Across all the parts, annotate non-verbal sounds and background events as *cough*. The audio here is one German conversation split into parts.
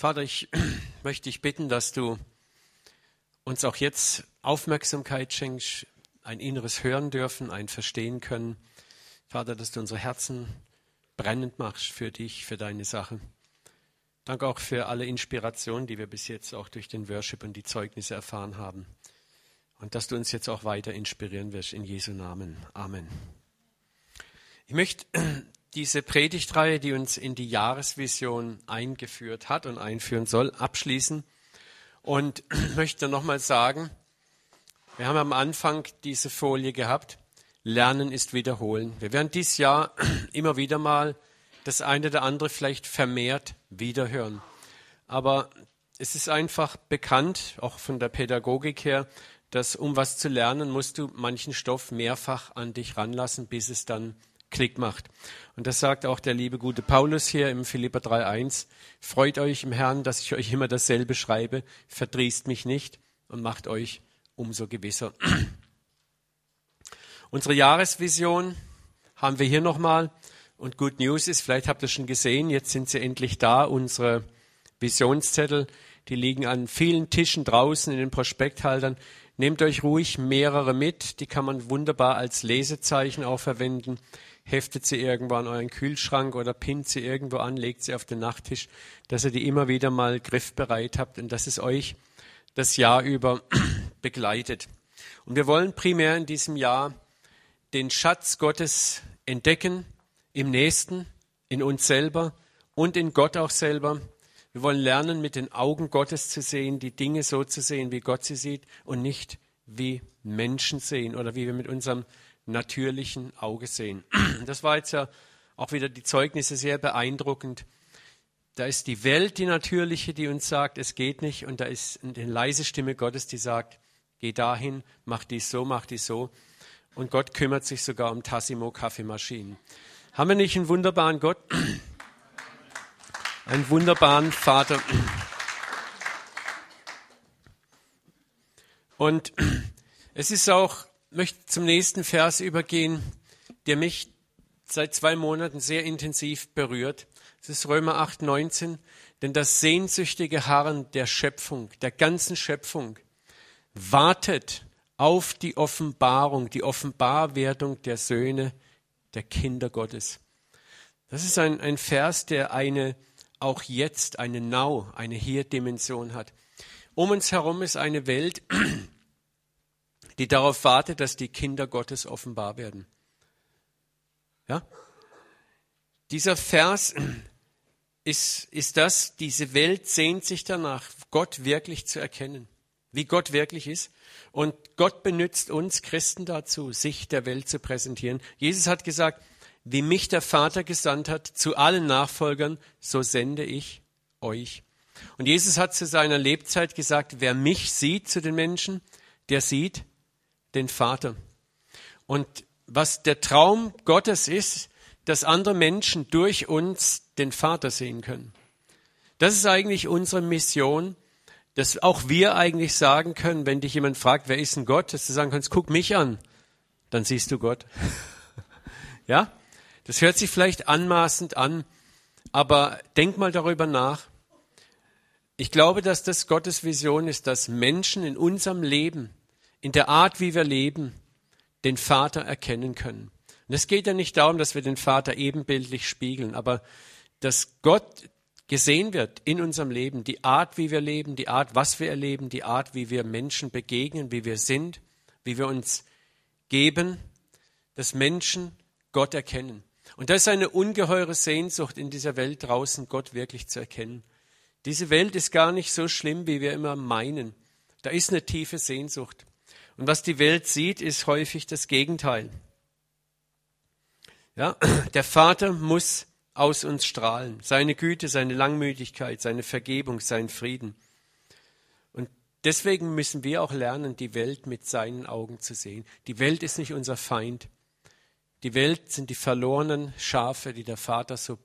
Vater, ich *clears throat* möchte dich bitten, dass du uns auch jetzt Aufmerksamkeit schenkst, ein inneres Hören dürfen, ein Verstehen können. Vater, dass du unsere Herzen brennend machst für dich, für deine Sache. Danke auch für alle Inspirationen, die wir bis jetzt auch durch den Worship und die Zeugnisse erfahren haben. Und dass du uns jetzt auch weiter inspirieren wirst in Jesu Namen. Amen. Ich möchte diese Predigtreihe, die uns in die Jahresvision eingeführt hat und einführen soll, abschließen und *clears throat* möchte nochmal sagen, wir haben am Anfang diese Folie gehabt, Lernen ist Wiederholen. Wir werden dieses Jahr *clears throat* immer wieder mal das eine oder andere vielleicht vermehrt wiederhören. Aber es ist einfach bekannt, auch von der Pädagogik her, dass um was zu lernen, musst du manchen Stoff mehrfach an dich ranlassen, bis es dann Klick macht. Und das sagt auch der liebe gute Paulus hier im Philipper 3.1. Freut euch im Herrn, dass ich euch immer dasselbe schreibe. Verdrießt mich nicht und macht euch umso gewisser. *clears throat* Unsere Jahresvision haben wir hier nochmal. Und Good News ist, vielleicht habt ihr schon gesehen, jetzt sind sie endlich da, unsere Visionszettel. Die liegen an vielen Tischen draußen in den Prospekthaltern. Nehmt euch ruhig mehrere mit. Die kann man wunderbar als Lesezeichen auch verwenden heftet sie irgendwo an euren Kühlschrank oder pinnt sie irgendwo an, legt sie auf den Nachttisch, dass ihr die immer wieder mal griffbereit habt und dass es euch das Jahr über *clears throat* begleitet. Und wir wollen primär in diesem Jahr den Schatz Gottes entdecken, im Nächsten, in uns selber und in Gott auch selber. Wir wollen lernen, mit den Augen Gottes zu sehen, die Dinge so zu sehen, wie Gott sie sieht und nicht wie Menschen sehen oder wie wir mit unserem natürlichen Auge sehen. *clears throat* Das war jetzt ja auch wieder die Zeugnisse sehr beeindruckend. Da ist die Welt, die natürliche, die uns sagt, es geht nicht. Und da ist eine leise Stimme Gottes, die sagt, geh dahin, mach dies so, mach dies so. Und Gott kümmert sich sogar um Tassimo Kaffeemaschinen. Haben wir nicht einen wunderbaren Gott? *clears throat* Einen wunderbaren Vater. Und *clears throat* es ist auch möchte zum nächsten Vers übergehen, der mich seit zwei Monaten sehr intensiv berührt. Es ist Römer 8, 19. Denn das sehnsüchtige Harren der Schöpfung, der ganzen Schöpfung, wartet auf die Offenbarung, die Offenbarwerdung der Söhne, der Kinder Gottes. Das ist ein, ein Vers, der eine auch jetzt, eine Now, eine Hier-Dimension hat. Um uns herum ist eine Welt, *clears throat* die darauf wartet, dass die Kinder Gottes offenbar werden. Ja? Dieser Vers ist, ist das, diese Welt sehnt sich danach, Gott wirklich zu erkennen, wie Gott wirklich ist. Und Gott benutzt uns Christen dazu, sich der Welt zu präsentieren. Jesus hat gesagt, wie mich der Vater gesandt hat zu allen Nachfolgern, so sende ich euch. Und Jesus hat zu seiner Lebzeit gesagt, wer mich sieht zu den Menschen, der sieht den Vater. Und was der Traum Gottes ist, dass andere Menschen durch uns den Vater sehen können. Das ist eigentlich unsere Mission, dass auch wir eigentlich sagen können, wenn dich jemand fragt, wer ist denn Gott, dass du sagen kannst, guck mich an, dann siehst du Gott. *laughs* ja? Das hört sich vielleicht anmaßend an, aber denk mal darüber nach. Ich glaube, dass das Gottes Vision ist, dass Menschen in unserem Leben in der Art, wie wir leben, den Vater erkennen können. Und es geht ja nicht darum, dass wir den Vater ebenbildlich spiegeln, aber dass Gott gesehen wird in unserem Leben, die Art, wie wir leben, die Art, was wir erleben, die Art, wie wir Menschen begegnen, wie wir sind, wie wir uns geben, dass Menschen Gott erkennen. Und das ist eine ungeheure Sehnsucht in dieser Welt draußen, Gott wirklich zu erkennen. Diese Welt ist gar nicht so schlimm, wie wir immer meinen. Da ist eine tiefe Sehnsucht. Und was die Welt sieht, ist häufig das Gegenteil. Ja, *clears throat* der Vater muss aus uns strahlen. Seine Güte, seine Langmütigkeit, seine Vergebung, sein Frieden. Und deswegen müssen wir auch lernen, die Welt mit seinen Augen zu sehen. Die Welt ist nicht unser Feind. Die Welt sind die verlorenen Schafe, die der Vater so,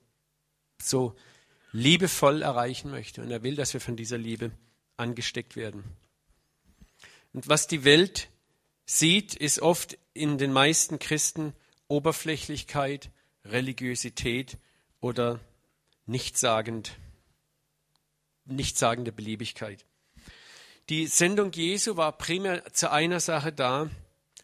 so liebevoll erreichen möchte. Und er will, dass wir von dieser Liebe angesteckt werden. Und was die Welt sieht, ist oft in den meisten Christen Oberflächlichkeit, Religiosität oder nichtssagend. nichtssagende Beliebigkeit. Die Sendung Jesu war primär zu einer Sache da,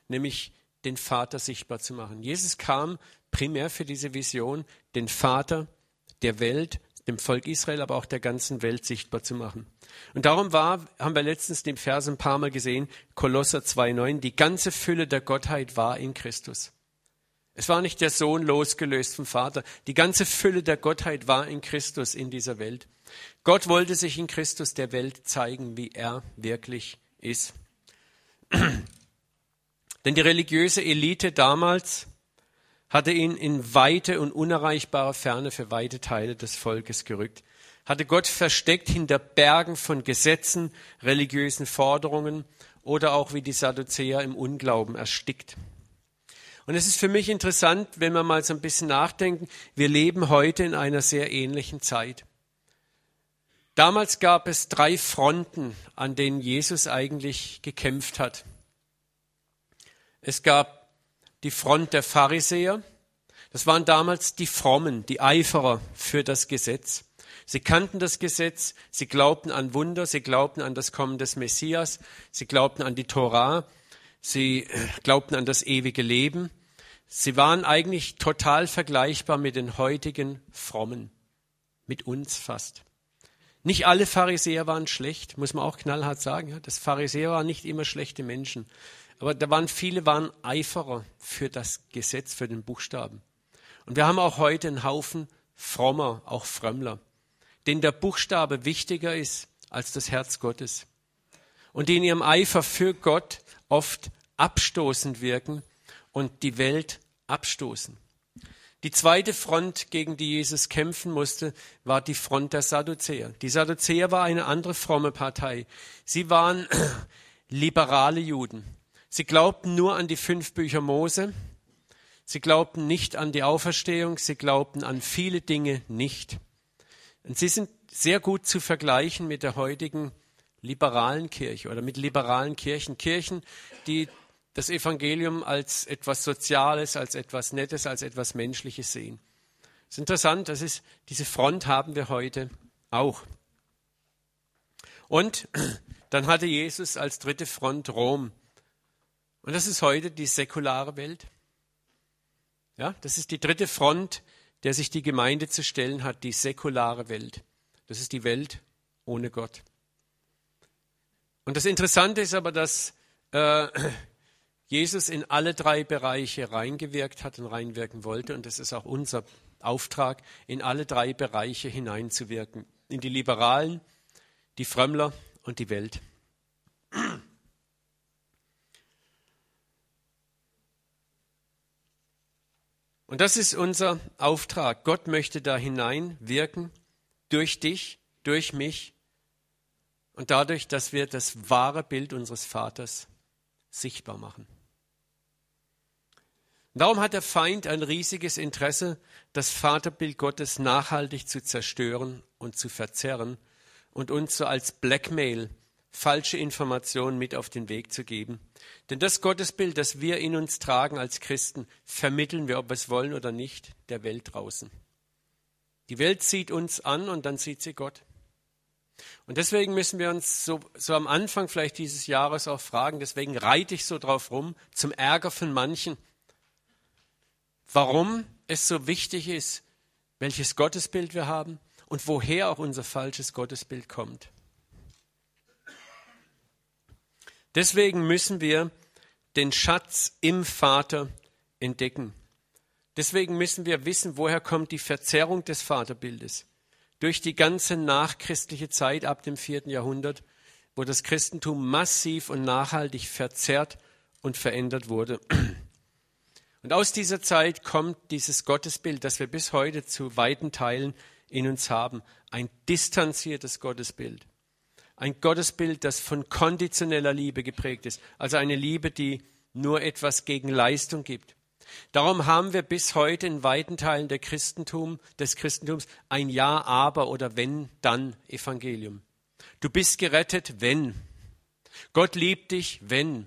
nämlich den Vater sichtbar zu machen. Jesus kam primär für diese Vision, den Vater der Welt, dem Volk Israel, aber auch der ganzen Welt sichtbar zu machen. Und darum war, haben wir letztens den Vers ein paar Mal gesehen, Kolosser 2,9, die ganze Fülle der Gottheit war in Christus. Es war nicht der Sohn losgelöst vom Vater. Die ganze Fülle der Gottheit war in Christus in dieser Welt. Gott wollte sich in Christus der Welt zeigen, wie er wirklich ist. *clears throat* Denn die religiöse Elite damals hatte ihn in weite und unerreichbare Ferne für weite Teile des Volkes gerückt, hatte Gott versteckt hinter Bergen von Gesetzen, religiösen Forderungen oder auch wie die Sadduzäer im Unglauben erstickt. Und es ist für mich interessant, wenn wir mal so ein bisschen nachdenken, wir leben heute in einer sehr ähnlichen Zeit. Damals gab es drei Fronten, an denen Jesus eigentlich gekämpft hat. Es gab die Front der Pharisäer. Das waren damals die Frommen, die Eiferer für das Gesetz. Sie kannten das Gesetz, sie glaubten an Wunder, sie glaubten an das Kommen des Messias, sie glaubten an die Torah, sie äh, glaubten an das ewige Leben. Sie waren eigentlich total vergleichbar mit den heutigen Frommen, mit uns fast. Nicht alle Pharisäer waren schlecht, muss man auch knallhart sagen. Das Pharisäer waren nicht immer schlechte Menschen. Aber da waren viele waren Eiferer für das Gesetz, für den Buchstaben. Und wir haben auch heute einen Haufen frommer, auch Frömmler, denen der Buchstabe wichtiger ist als das Herz Gottes. Und die in ihrem Eifer für Gott oft abstoßend wirken und die Welt abstoßen. Die zweite Front, gegen die Jesus kämpfen musste, war die Front der Sadduzäer. Die Sadduzäer war eine andere fromme Partei. Sie waren *clears throat* liberale Juden. Sie glaubten nur an die fünf Bücher Mose. Sie glaubten nicht an die Auferstehung. Sie glaubten an viele Dinge nicht. Und sie sind sehr gut zu vergleichen mit der heutigen liberalen Kirche oder mit liberalen Kirchen. Kirchen, die das Evangelium als etwas Soziales, als etwas Nettes, als etwas Menschliches sehen. Das ist interessant, das ist, diese Front haben wir heute auch. Und dann hatte Jesus als dritte Front Rom. Und das ist heute die säkulare Welt. Ja, das ist die dritte Front, der sich die Gemeinde zu stellen hat, die säkulare Welt. Das ist die Welt ohne Gott. Und das Interessante ist aber, dass äh, *clears throat* Jesus in alle drei Bereiche reingewirkt hat und reinwirken wollte. Und das ist auch unser Auftrag, in alle drei Bereiche hineinzuwirken. In die Liberalen, die Frömmler und die Welt. Und das ist unser Auftrag. Gott möchte da hineinwirken, durch dich, durch mich und dadurch, dass wir das wahre Bild unseres Vaters sichtbar machen. Darum hat der Feind ein riesiges Interesse, das Vaterbild Gottes nachhaltig zu zerstören und zu verzerren und uns so als Blackmail falsche Informationen mit auf den Weg zu geben. Denn das Gottesbild, das wir in uns tragen als Christen, vermitteln wir, ob wir es wollen oder nicht, der Welt draußen. Die Welt sieht uns an und dann sieht sie Gott. Und deswegen müssen wir uns so, so am Anfang vielleicht dieses Jahres auch fragen, deswegen reite ich so drauf rum, zum Ärger von manchen, warum es so wichtig ist, welches Gottesbild wir haben und woher auch unser falsches Gottesbild kommt. Deswegen müssen wir den Schatz im Vater entdecken. Deswegen müssen wir wissen, woher kommt die Verzerrung des Vaterbildes. Durch die ganze nachchristliche Zeit ab dem vierten Jahrhundert, wo das Christentum massiv und nachhaltig verzerrt und verändert wurde. Und aus dieser Zeit kommt dieses Gottesbild, das wir bis heute zu weiten Teilen in uns haben. Ein distanziertes Gottesbild. Ein Gottesbild, das von konditioneller Liebe geprägt ist. Also eine Liebe, die nur etwas gegen Leistung gibt. Darum haben wir bis heute in weiten Teilen der Christentum, des Christentums ein Ja, aber oder wenn, dann Evangelium. Du bist gerettet, wenn. Gott liebt dich, wenn.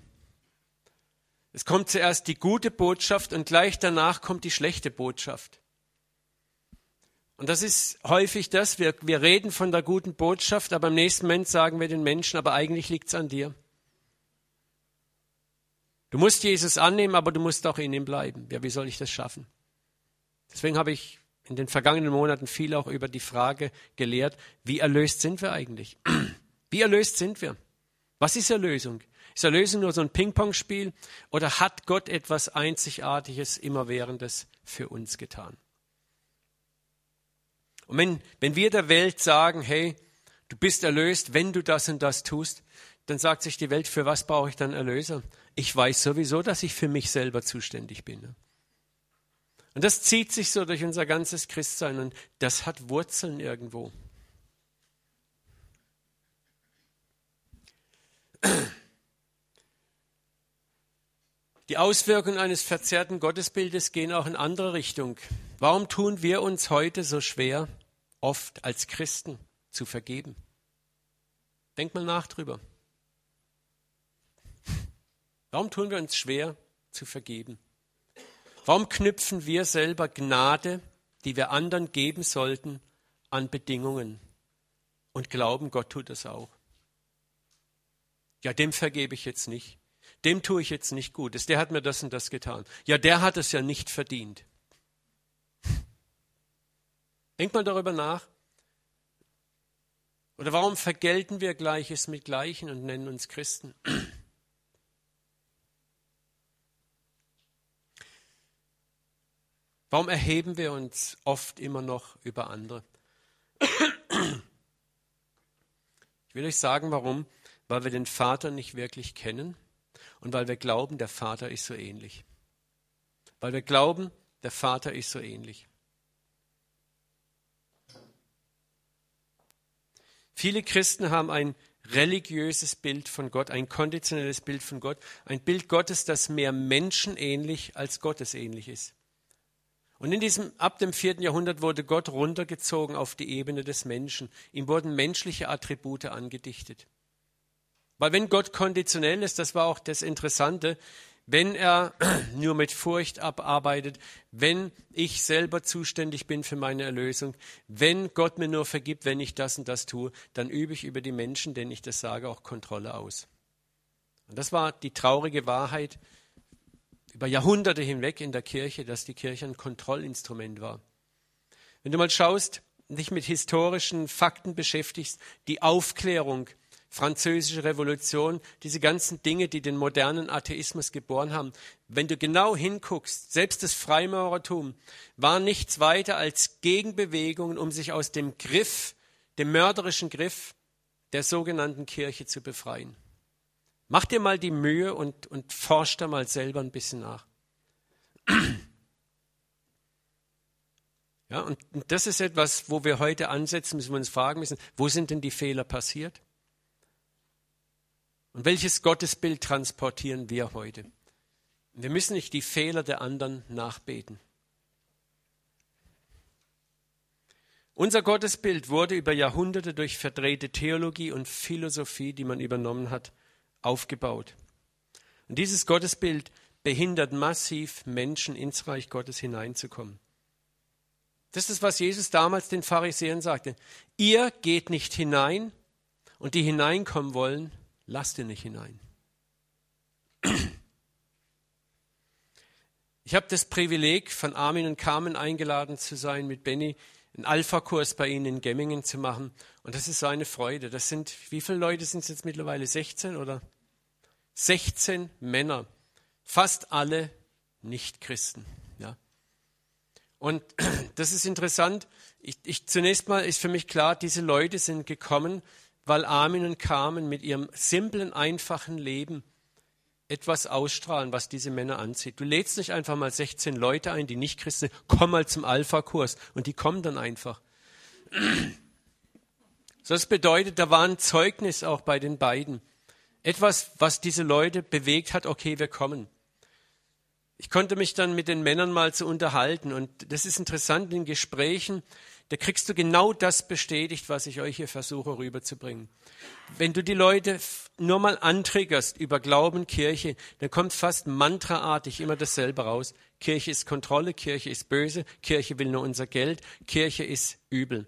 Es kommt zuerst die gute Botschaft und gleich danach kommt die schlechte Botschaft. Und das ist häufig das, wir, wir reden von der guten Botschaft, aber im nächsten Moment sagen wir den Menschen, aber eigentlich liegt es an dir. Du musst Jesus annehmen, aber du musst auch in ihm bleiben. Ja, wie soll ich das schaffen? Deswegen habe ich in den vergangenen Monaten viel auch über die Frage gelehrt, wie erlöst sind wir eigentlich? *clears throat* Wie erlöst sind wir? Was ist Erlösung? Ist Erlösung nur so ein Ping-Pong-Spiel oder hat Gott etwas Einzigartiges, Immerwährendes für uns getan? Und wenn, wenn wir der Welt sagen, hey, du bist erlöst, wenn du das und das tust, dann sagt sich die Welt, für was brauche ich dann Erlöser? Ich weiß sowieso, dass ich für mich selber zuständig bin. Und das zieht sich so durch unser ganzes Christsein und das hat Wurzeln irgendwo. Die Auswirkungen eines verzerrten Gottesbildes gehen auch in andere Richtung. Warum tun wir uns heute so schwer, oft als Christen zu vergeben? Denk mal nach drüber. Warum tun wir uns schwer zu vergeben? Warum knüpfen wir selber Gnade, die wir anderen geben sollten, an Bedingungen und glauben, Gott tut das auch? Ja, dem vergebe ich jetzt nicht dem tue ich jetzt nicht Gutes, der hat mir das und das getan. Ja, der hat es ja nicht verdient. *laughs* Denk mal darüber nach. Oder warum vergelten wir Gleiches mit Gleichen und nennen uns Christen? *clears throat* Warum erheben wir uns oft immer noch über andere? *clears throat* Ich will euch sagen, warum. Weil wir den Vater nicht wirklich kennen und weil wir glauben, der Vater ist so ähnlich. Weil wir glauben, der Vater ist so ähnlich. Viele Christen haben ein religiöses Bild von Gott, ein konditionelles Bild von Gott, ein Bild Gottes, das mehr menschenähnlich als gottesähnlich ist. Und in diesem, ab dem vierten Jahrhundert wurde Gott runtergezogen auf die Ebene des Menschen. Ihm wurden menschliche Attribute angedichtet. Weil wenn Gott konditionell ist, das war auch das Interessante, wenn er *clears throat* nur mit Furcht abarbeitet, wenn ich selber zuständig bin für meine Erlösung, wenn Gott mir nur vergibt, wenn ich das und das tue, dann übe ich über die Menschen, denen ich das sage, auch Kontrolle aus. Und das war die traurige Wahrheit über Jahrhunderte hinweg in der Kirche, dass die Kirche ein Kontrollinstrument war. Wenn du mal schaust, dich mit historischen Fakten beschäftigst, die Aufklärung, französische Revolution, diese ganzen Dinge, die den modernen Atheismus geboren haben. Wenn du genau hinguckst, selbst das Freimaurertum war nichts weiter als Gegenbewegungen, um sich aus dem Griff, dem mörderischen Griff der sogenannten Kirche zu befreien. Mach dir mal die Mühe und, und forsch da mal selber ein bisschen nach. Ja, und das ist etwas, wo wir heute ansetzen müssen, wir uns fragen müssen, wo sind denn die Fehler passiert? Und welches Gottesbild transportieren wir heute? Wir müssen nicht die Fehler der anderen nachbeten. Unser Gottesbild wurde über Jahrhunderte durch verdrehte Theologie und Philosophie, die man übernommen hat, aufgebaut. Und dieses Gottesbild behindert massiv Menschen ins Reich Gottes hineinzukommen. Das ist, was Jesus damals den Pharisäern sagte. Ihr geht nicht hinein und die hineinkommen wollen, Lass dir nicht hinein. Ich habe das Privileg, von Armin und Carmen eingeladen zu sein, mit Benny einen Alpha-Kurs bei ihnen in Gemmingen zu machen. Und das ist so eine Freude. Das sind, wie viele Leute sind es jetzt mittlerweile? 16 oder? 16 Männer. Fast alle Nicht-Christen. Ja. Und *clears throat* das ist interessant. Ich, ich, zunächst mal ist für mich klar, diese Leute sind gekommen, weil Armin und Carmen mit ihrem simplen, einfachen Leben etwas ausstrahlen, was diese Männer anzieht. Du lädst nicht einfach mal 16 Leute ein, die nicht Christen sind, komm mal zum Alpha-Kurs und die kommen dann einfach. Das bedeutet, da war ein Zeugnis auch bei den beiden. Etwas, was diese Leute bewegt hat, okay, wir kommen. Ich konnte mich dann mit den Männern mal zu unterhalten und das ist interessant in Gesprächen, da kriegst du genau das bestätigt, was ich euch hier versuche rüberzubringen. Wenn du die Leute nur mal antriggerst über Glauben, Kirche, dann kommt fast mantraartig immer dasselbe raus. Kirche ist Kontrolle, Kirche ist böse, Kirche will nur unser Geld, Kirche ist übel.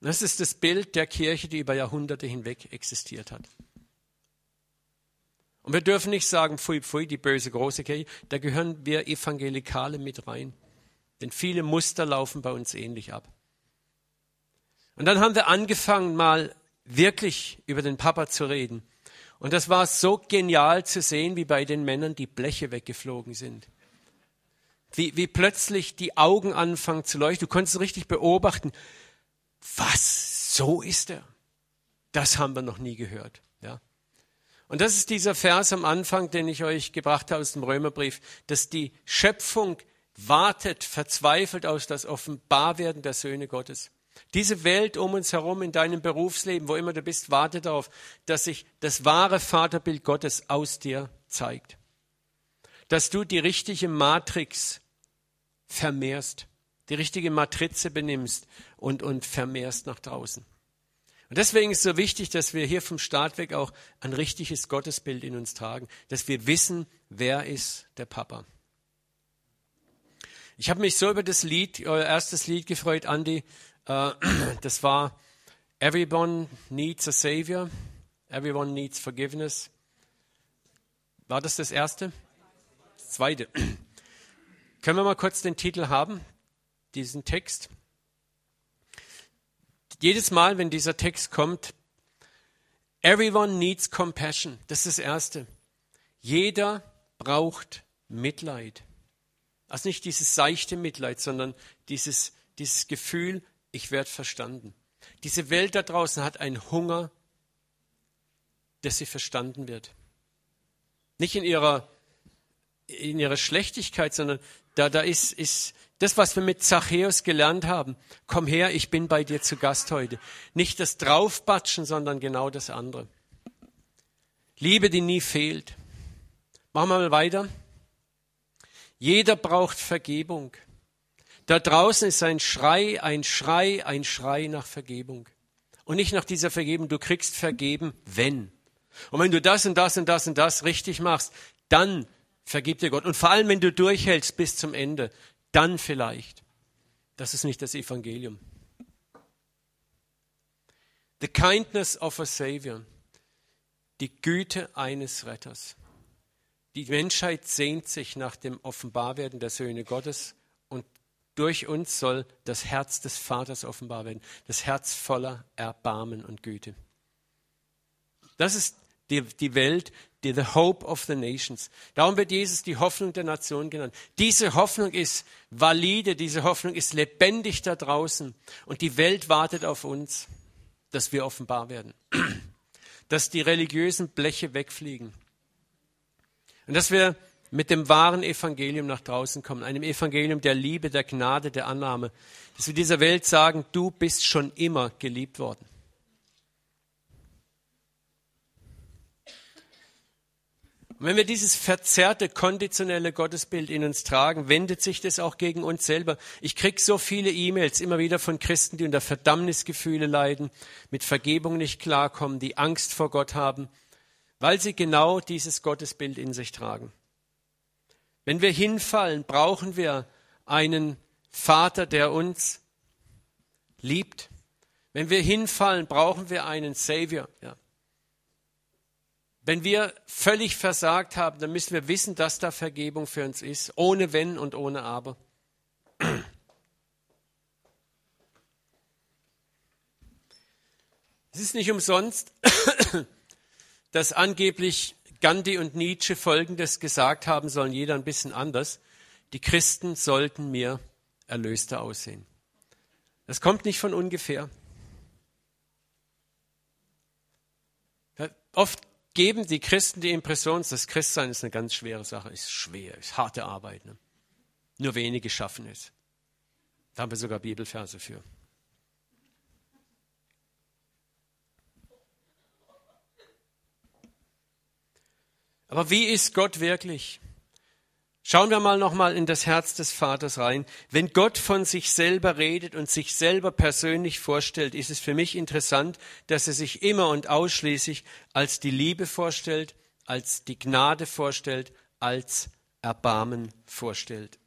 Das ist das Bild der Kirche, die über Jahrhunderte hinweg existiert hat. Und wir dürfen nicht sagen, pfui, pfui, die böse große Kirche, da gehören wir Evangelikale mit rein. Denn viele Muster laufen bei uns ähnlich ab. Und dann haben wir angefangen, mal wirklich über den Papa zu reden. Und das war so genial zu sehen, wie bei den Männern die Bleche weggeflogen sind. Wie, wie plötzlich die Augen anfangen zu leuchten. Du konntest richtig beobachten, was, so ist er. Das haben wir noch nie gehört. Ja. Und das ist dieser Vers am Anfang, den ich euch gebracht habe aus dem Römerbrief, dass die Schöpfung wartet verzweifelt aus das Offenbarwerden der Söhne Gottes. Diese Welt um uns herum in deinem Berufsleben, wo immer du bist, wartet darauf, dass sich das wahre Vaterbild Gottes aus dir zeigt. Dass du die richtige Matrix vermehrst, die richtige Matrize benimmst und, und vermehrst nach draußen. Und deswegen ist es so wichtig, dass wir hier vom Start weg auch ein richtiges Gottesbild in uns tragen, dass wir wissen, wer ist der Papa. Ich habe mich so über das Lied, euer erstes Lied gefreut, Andy, äh, *clears throat* das war Everyone needs a Savior. Everyone needs forgiveness. War das das erste? Das zweite. *clears throat* Können wir mal kurz den Titel haben, diesen Text? Jedes Mal, wenn dieser Text kommt, Everyone needs compassion. Das ist das Erste. Jeder braucht Mitleid. Also nicht dieses seichte Mitleid, sondern dieses, dieses Gefühl, ich werde verstanden. Diese Welt da draußen hat einen Hunger, dass sie verstanden wird. Nicht in ihrer, in ihrer Schlechtigkeit, sondern da, da ist, ist das, was wir mit Zachäus gelernt haben. Komm her, ich bin bei dir zu Gast heute. Nicht das Draufbatschen, sondern genau das andere. Liebe, die nie fehlt. Machen wir mal weiter. Jeder braucht Vergebung. Da draußen ist ein Schrei, ein Schrei, ein Schrei nach Vergebung. Und nicht nach dieser Vergebung, du kriegst vergeben, wenn. Und wenn du das und das und das und das richtig machst, dann vergibt dir Gott. Und vor allem, wenn du durchhältst bis zum Ende, dann vielleicht. Das ist nicht das Evangelium. The kindness of a Savior. Die Güte eines Retters. Die Menschheit sehnt sich nach dem Offenbarwerden der Söhne Gottes durch uns soll das Herz des Vaters offenbar werden, das Herz voller Erbarmen und Güte. Das ist die, die Welt, die the hope of the nations. Darum wird Jesus die Hoffnung der Nation genannt. Diese Hoffnung ist valide, diese Hoffnung ist lebendig da draußen und die Welt wartet auf uns, dass wir offenbar werden, *clears throat* dass die religiösen Bleche wegfliegen und dass wir mit dem wahren Evangelium nach draußen kommen, einem Evangelium der Liebe, der Gnade, der Annahme, dass wir dieser Welt sagen, du bist schon immer geliebt worden. Und wenn wir dieses verzerrte, konditionelle Gottesbild in uns tragen, wendet sich das auch gegen uns selber. Ich krieg so viele E-Mails immer wieder von Christen, die unter Verdammnisgefühle leiden, mit Vergebung nicht klarkommen, die Angst vor Gott haben, weil sie genau dieses Gottesbild in sich tragen. Wenn wir hinfallen, brauchen wir einen Vater, der uns liebt. Wenn wir hinfallen, brauchen wir einen Savior. Ja. Wenn wir völlig versagt haben, dann müssen wir wissen, dass da Vergebung für uns ist, ohne Wenn und ohne Aber. Es ist nicht umsonst, *coughs* dass angeblich Gandhi und Nietzsche Folgendes gesagt haben sollen, jeder ein bisschen anders. Die Christen sollten mir erlöster aussehen. Das kommt nicht von ungefähr. Oft geben die Christen die Impression, das Christsein ist eine ganz schwere Sache, ist schwer, ist harte Arbeit. Ne? Nur wenige schaffen es. Da haben wir sogar Bibelverse für. Aber wie ist Gott wirklich? Schauen wir mal nochmal in das Herz des Vaters rein. Wenn Gott von sich selber redet und sich selber persönlich vorstellt, ist es für mich interessant, dass er sich immer und ausschließlich als die Liebe vorstellt, als die Gnade vorstellt, als Erbarmen vorstellt.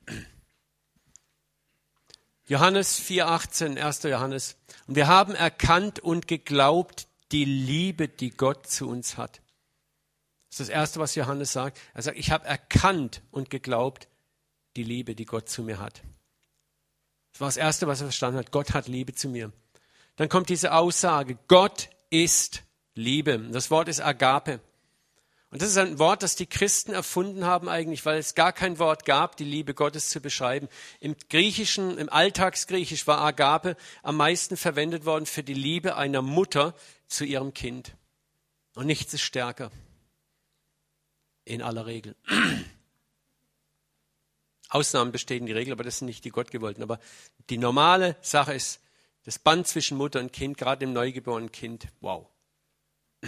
Johannes 4,18, 1. Johannes. Und wir haben erkannt und geglaubt die Liebe, die Gott zu uns hat. Das ist das Erste, was Johannes sagt. Er sagt, ich habe erkannt und geglaubt die Liebe, die Gott zu mir hat. Das war das Erste, was er verstanden hat. Gott hat Liebe zu mir. Dann kommt diese Aussage, Gott ist Liebe. Das Wort ist Agape. Und das ist ein Wort, das die Christen erfunden haben eigentlich, weil es gar kein Wort gab, die Liebe Gottes zu beschreiben. Im Griechischen, im Alltagsgriechisch war Agape am meisten verwendet worden für die Liebe einer Mutter zu ihrem Kind. Und nichts ist stärker in aller Regel. *clears throat* Ausnahmen bestätigen die Regel, aber das sind nicht die Gottgewollten. Aber die normale Sache ist das Band zwischen Mutter und Kind, gerade im neugeborenen Kind. Wow. *clears throat*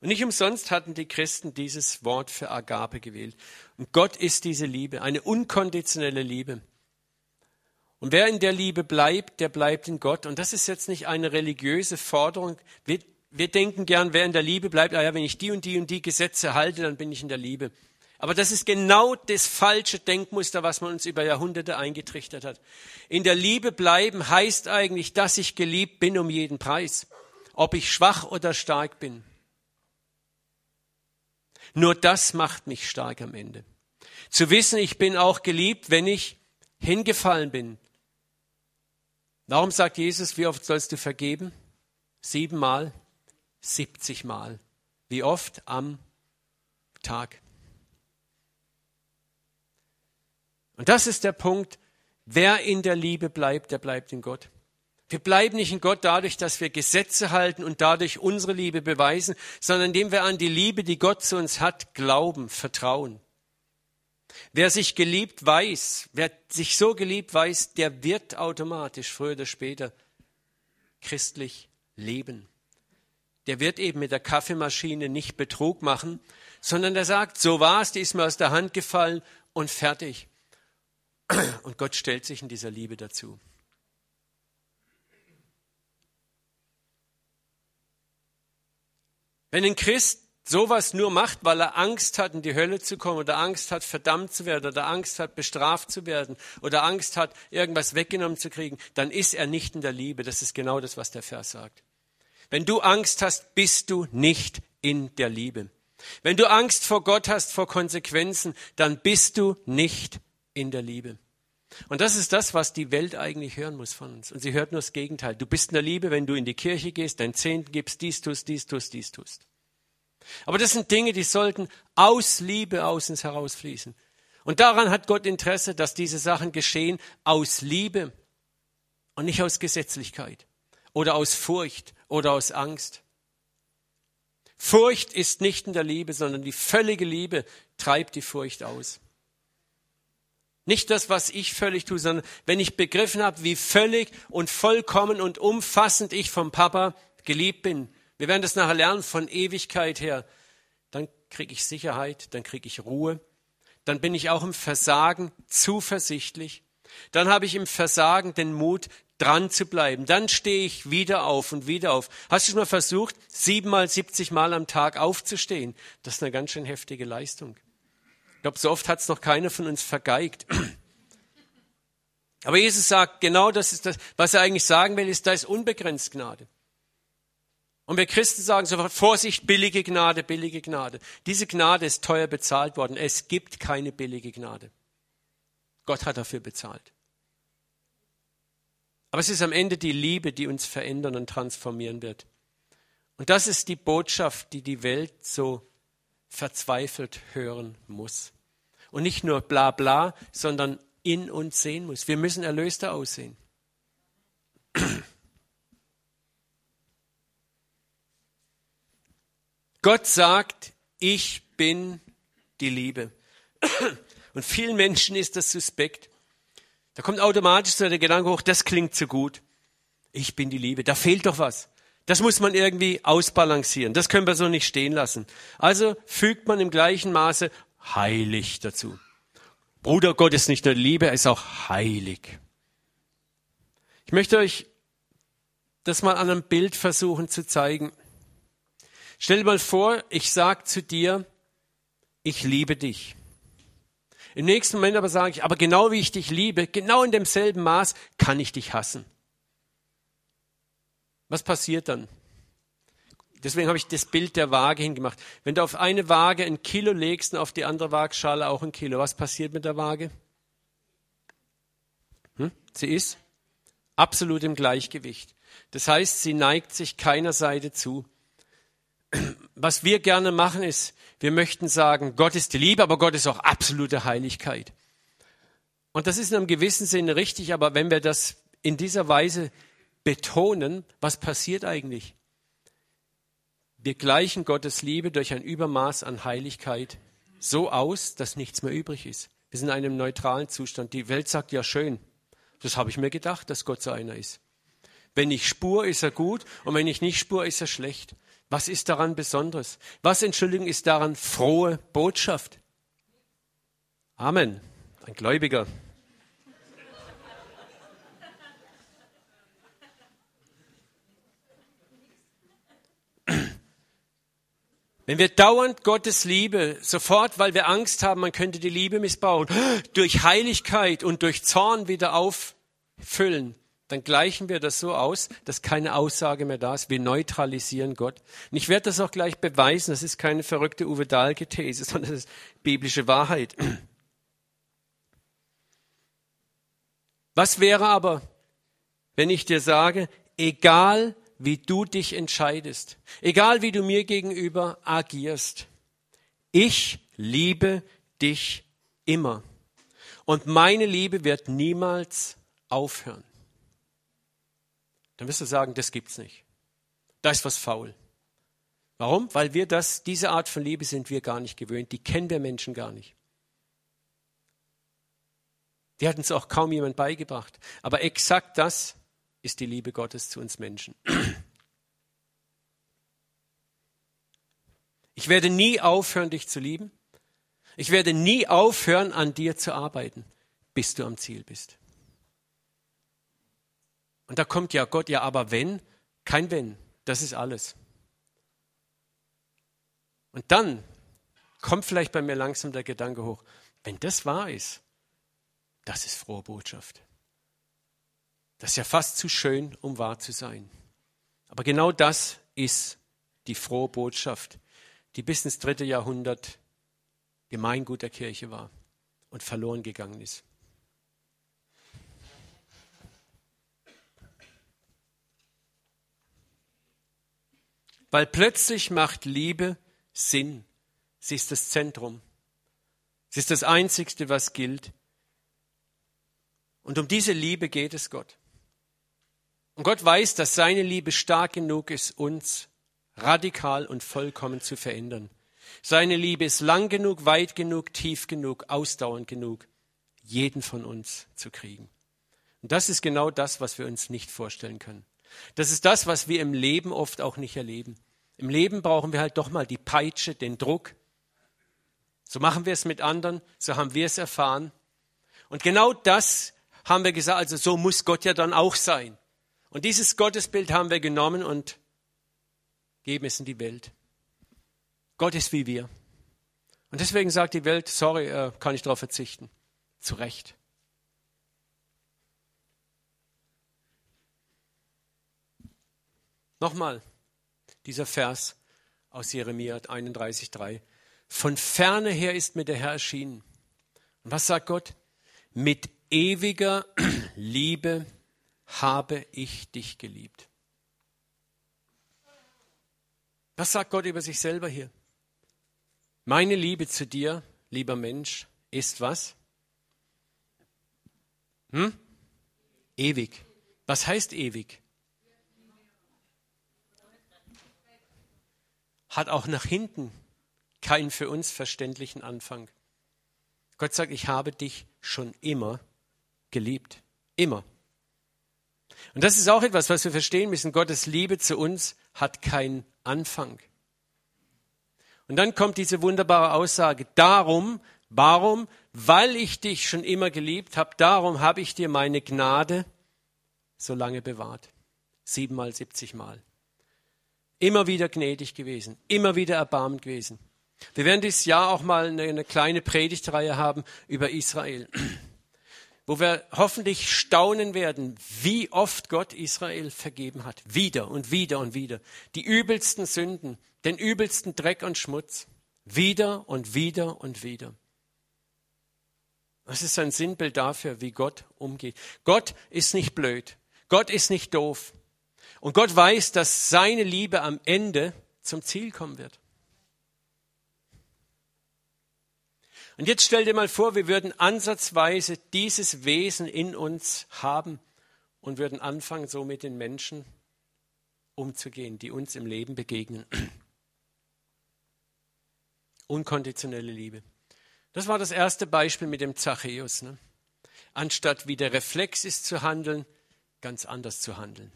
Und nicht umsonst hatten die Christen dieses Wort für Agape gewählt. Und Gott ist diese Liebe, eine unkonditionelle Liebe. Und wer in der Liebe bleibt, der bleibt in Gott. Und das ist jetzt nicht eine religiöse Forderung. Wir wir denken gern, wer in der Liebe bleibt, ah ja, wenn ich die und die und die Gesetze halte, dann bin ich in der Liebe. Aber das ist genau das falsche Denkmuster, was man uns über Jahrhunderte eingetrichtert hat. In der Liebe bleiben heißt eigentlich, dass ich geliebt bin um jeden Preis, ob ich schwach oder stark bin. Nur das macht mich stark am Ende. Zu wissen, ich bin auch geliebt, wenn ich hingefallen bin. Warum sagt Jesus, wie oft sollst du vergeben? Siebenmal. 70 Mal. Wie oft am Tag? Und das ist der Punkt, wer in der Liebe bleibt, der bleibt in Gott. Wir bleiben nicht in Gott dadurch, dass wir Gesetze halten und dadurch unsere Liebe beweisen, sondern indem wir an die Liebe, die Gott zu uns hat, glauben, vertrauen. Wer sich geliebt weiß, wer sich so geliebt weiß, der wird automatisch früher oder später christlich leben der wird eben mit der Kaffeemaschine nicht Betrug machen, sondern der sagt, so war's, die ist mir aus der Hand gefallen und fertig. *clears throat* Und Gott stellt sich in dieser Liebe dazu. Wenn ein Christ sowas nur macht, weil er Angst hat, in die Hölle zu kommen oder Angst hat, verdammt zu werden oder Angst hat, bestraft zu werden oder Angst hat, irgendwas weggenommen zu kriegen, dann ist er nicht in der Liebe. Das ist genau das, was der Vers sagt. Wenn du Angst hast, bist du nicht in der Liebe. Wenn du Angst vor Gott hast, vor Konsequenzen, dann bist du nicht in der Liebe. Und das ist das, was die Welt eigentlich hören muss von uns. Und sie hört nur das Gegenteil. Du bist in der Liebe, wenn du in die Kirche gehst, dein Zehnten gibst, dies tust, dies tust, dies tust. Aber das sind Dinge, die sollten aus Liebe aus uns herausfließen. Und daran hat Gott Interesse, dass diese Sachen geschehen aus Liebe und nicht aus Gesetzlichkeit oder aus Furcht oder aus Angst. Furcht ist nicht in der Liebe, sondern die völlige Liebe treibt die Furcht aus. Nicht das, was ich völlig tue, sondern wenn ich begriffen habe, wie völlig und vollkommen und umfassend ich vom Papa geliebt bin. Wir werden das nachher lernen von Ewigkeit her. Dann kriege ich Sicherheit, dann kriege ich Ruhe. Dann bin ich auch im Versagen zuversichtlich. Dann habe ich im Versagen den Mut, dran zu bleiben. Dann stehe ich wieder auf und wieder auf. Hast du schon mal versucht, siebenmal, siebzig Mal am Tag aufzustehen? Das ist eine ganz schön heftige Leistung. Ich glaube, so oft hat es noch keiner von uns vergeigt. Aber Jesus sagt, genau das ist das, was er eigentlich sagen will, ist, da ist unbegrenzt Gnade. Und wir Christen sagen sofort, Vorsicht, billige Gnade, billige Gnade. Diese Gnade ist teuer bezahlt worden. Es gibt keine billige Gnade. Gott hat dafür bezahlt. Aber es ist am Ende die Liebe, die uns verändern und transformieren wird. Und das ist die Botschaft, die die Welt so verzweifelt hören muss. Und nicht nur bla bla, sondern in uns sehen muss. Wir müssen erlöster aussehen. *clears throat* Gott sagt, ich bin die Liebe. *clears throat* Und vielen Menschen ist das suspekt. Da kommt automatisch so der Gedanke hoch, das klingt zu gut. Ich bin die Liebe. Da fehlt doch was. Das muss man irgendwie ausbalancieren. Das können wir so nicht stehen lassen. Also fügt man im gleichen Maße heilig dazu. Bruder Gott ist nicht nur Liebe, er ist auch heilig. Ich möchte euch das mal an einem Bild versuchen zu zeigen. Stell dir mal vor, ich sage zu dir, ich liebe dich. Im nächsten Moment aber sage ich, aber genau wie ich dich liebe, genau in demselben Maß kann ich dich hassen. Was passiert dann? Deswegen habe ich das Bild der Waage hingemacht. Wenn du auf eine Waage ein Kilo legst und auf die andere Waagschale auch ein Kilo, was passiert mit der Waage? Hm? Sie ist absolut im Gleichgewicht. Das heißt, sie neigt sich keiner Seite zu. Was wir gerne machen ist, wir möchten sagen, Gott ist die Liebe, aber Gott ist auch absolute Heiligkeit. Und das ist in einem gewissen Sinne richtig, aber wenn wir das in dieser Weise betonen, was passiert eigentlich? Wir gleichen Gottes Liebe durch ein Übermaß an Heiligkeit so aus, dass nichts mehr übrig ist. Wir sind in einem neutralen Zustand. Die Welt sagt ja schön. Das habe ich mir gedacht, dass Gott so einer ist. Wenn ich spur, ist er gut und wenn ich nicht spur, ist er schlecht. Was ist daran Besonderes? Was, Entschuldigung, ist daran frohe Botschaft? Amen. Ein Gläubiger. Wenn wir dauernd Gottes Liebe sofort, weil wir Angst haben, man könnte die Liebe missbauen, durch Heiligkeit und durch Zorn wieder auffüllen, dann gleichen wir das so aus, dass keine Aussage mehr da ist. Wir neutralisieren Gott. Und ich werde das auch gleich beweisen. Das ist keine verrückte Uwe Dahlke-These, *laughs* sondern das ist biblische Wahrheit. Was wäre aber, wenn ich dir sage, egal wie du dich entscheidest, egal wie du mir gegenüber agierst. Ich liebe dich immer. Und meine Liebe wird niemals aufhören. Dann wirst du sagen, das gibt's nicht. Da ist was faul. Warum? Weil wir das, diese Art von Liebe sind wir gar nicht gewöhnt. Die kennen wir Menschen gar nicht. Die hat uns auch kaum jemand beigebracht. Aber exakt das ist die Liebe Gottes zu uns Menschen. Ich werde nie aufhören, dich zu lieben. Ich werde nie aufhören, an dir zu arbeiten, bis du am Ziel bist. Und da kommt ja Gott, ja, aber wenn, kein wenn, das ist alles. Und dann kommt vielleicht bei mir langsam der Gedanke hoch, wenn das wahr ist, das ist frohe Botschaft. Das ist ja fast zu schön, um wahr zu sein. Aber genau das ist die frohe Botschaft, die bis ins dritte Jahrhundert Gemeingut der Kirche war und verloren gegangen ist. Weil plötzlich macht Liebe Sinn. Sie ist das Zentrum. Sie ist das Einzigste, was gilt. Und um diese Liebe geht es Gott. Und Gott weiß, dass seine Liebe stark genug ist, uns radikal und vollkommen zu verändern. Seine Liebe ist lang genug, weit genug, tief genug, ausdauernd genug, jeden von uns zu kriegen. Und das ist genau das, was wir uns nicht vorstellen können. Das ist das, was wir im Leben oft auch nicht erleben. Im Leben brauchen wir halt doch mal die Peitsche, den Druck. So machen wir es mit anderen, so haben wir es erfahren. Und genau das haben wir gesagt, also so muss Gott ja dann auch sein. Und dieses Gottesbild haben wir genommen und geben es in die Welt. Gott ist wie wir. Und deswegen sagt die Welt, sorry, äh, kann ich darauf verzichten. Zu Recht. Nochmal, dieser Vers aus Jeremia 31,3. Von ferne her ist mir der Herr erschienen. Und was sagt Gott? Mit ewiger *clears throat* Liebe habe ich dich geliebt. Was sagt Gott über sich selber hier? Meine Liebe zu dir, lieber Mensch, ist was? Hm? Ewig. Was heißt ewig? Hat auch nach hinten keinen für uns verständlichen Anfang. Gott sagt, ich habe dich schon immer geliebt. Immer. Und das ist auch etwas, was wir verstehen müssen. Gottes Liebe zu uns hat keinen Anfang. Und dann kommt diese wunderbare Aussage, darum, warum? Weil ich dich schon immer geliebt habe, darum habe ich dir meine Gnade so lange bewahrt. Siebenmal, siebzigmal. Immer wieder gnädig gewesen, immer wieder erbarmend gewesen. Wir werden dieses Jahr auch mal eine, eine kleine Predigtreihe haben über Israel, *clears throat* wo wir hoffentlich staunen werden, wie oft Gott Israel vergeben hat. Wieder und wieder und wieder. Die übelsten Sünden, den übelsten Dreck und Schmutz. Wieder und wieder und wieder. Das ist ein Sinnbild dafür, wie Gott umgeht. Gott ist nicht blöd. Gott ist nicht doof. Und Gott weiß, dass seine Liebe am Ende zum Ziel kommen wird. Und jetzt stell dir mal vor, wir würden ansatzweise dieses Wesen in uns haben und würden anfangen, so mit den Menschen umzugehen, die uns im Leben begegnen. Unkonditionelle Liebe. Das war das erste Beispiel mit dem Zachäus. Ne? Anstatt wie der Reflex ist zu handeln, ganz anders zu handeln.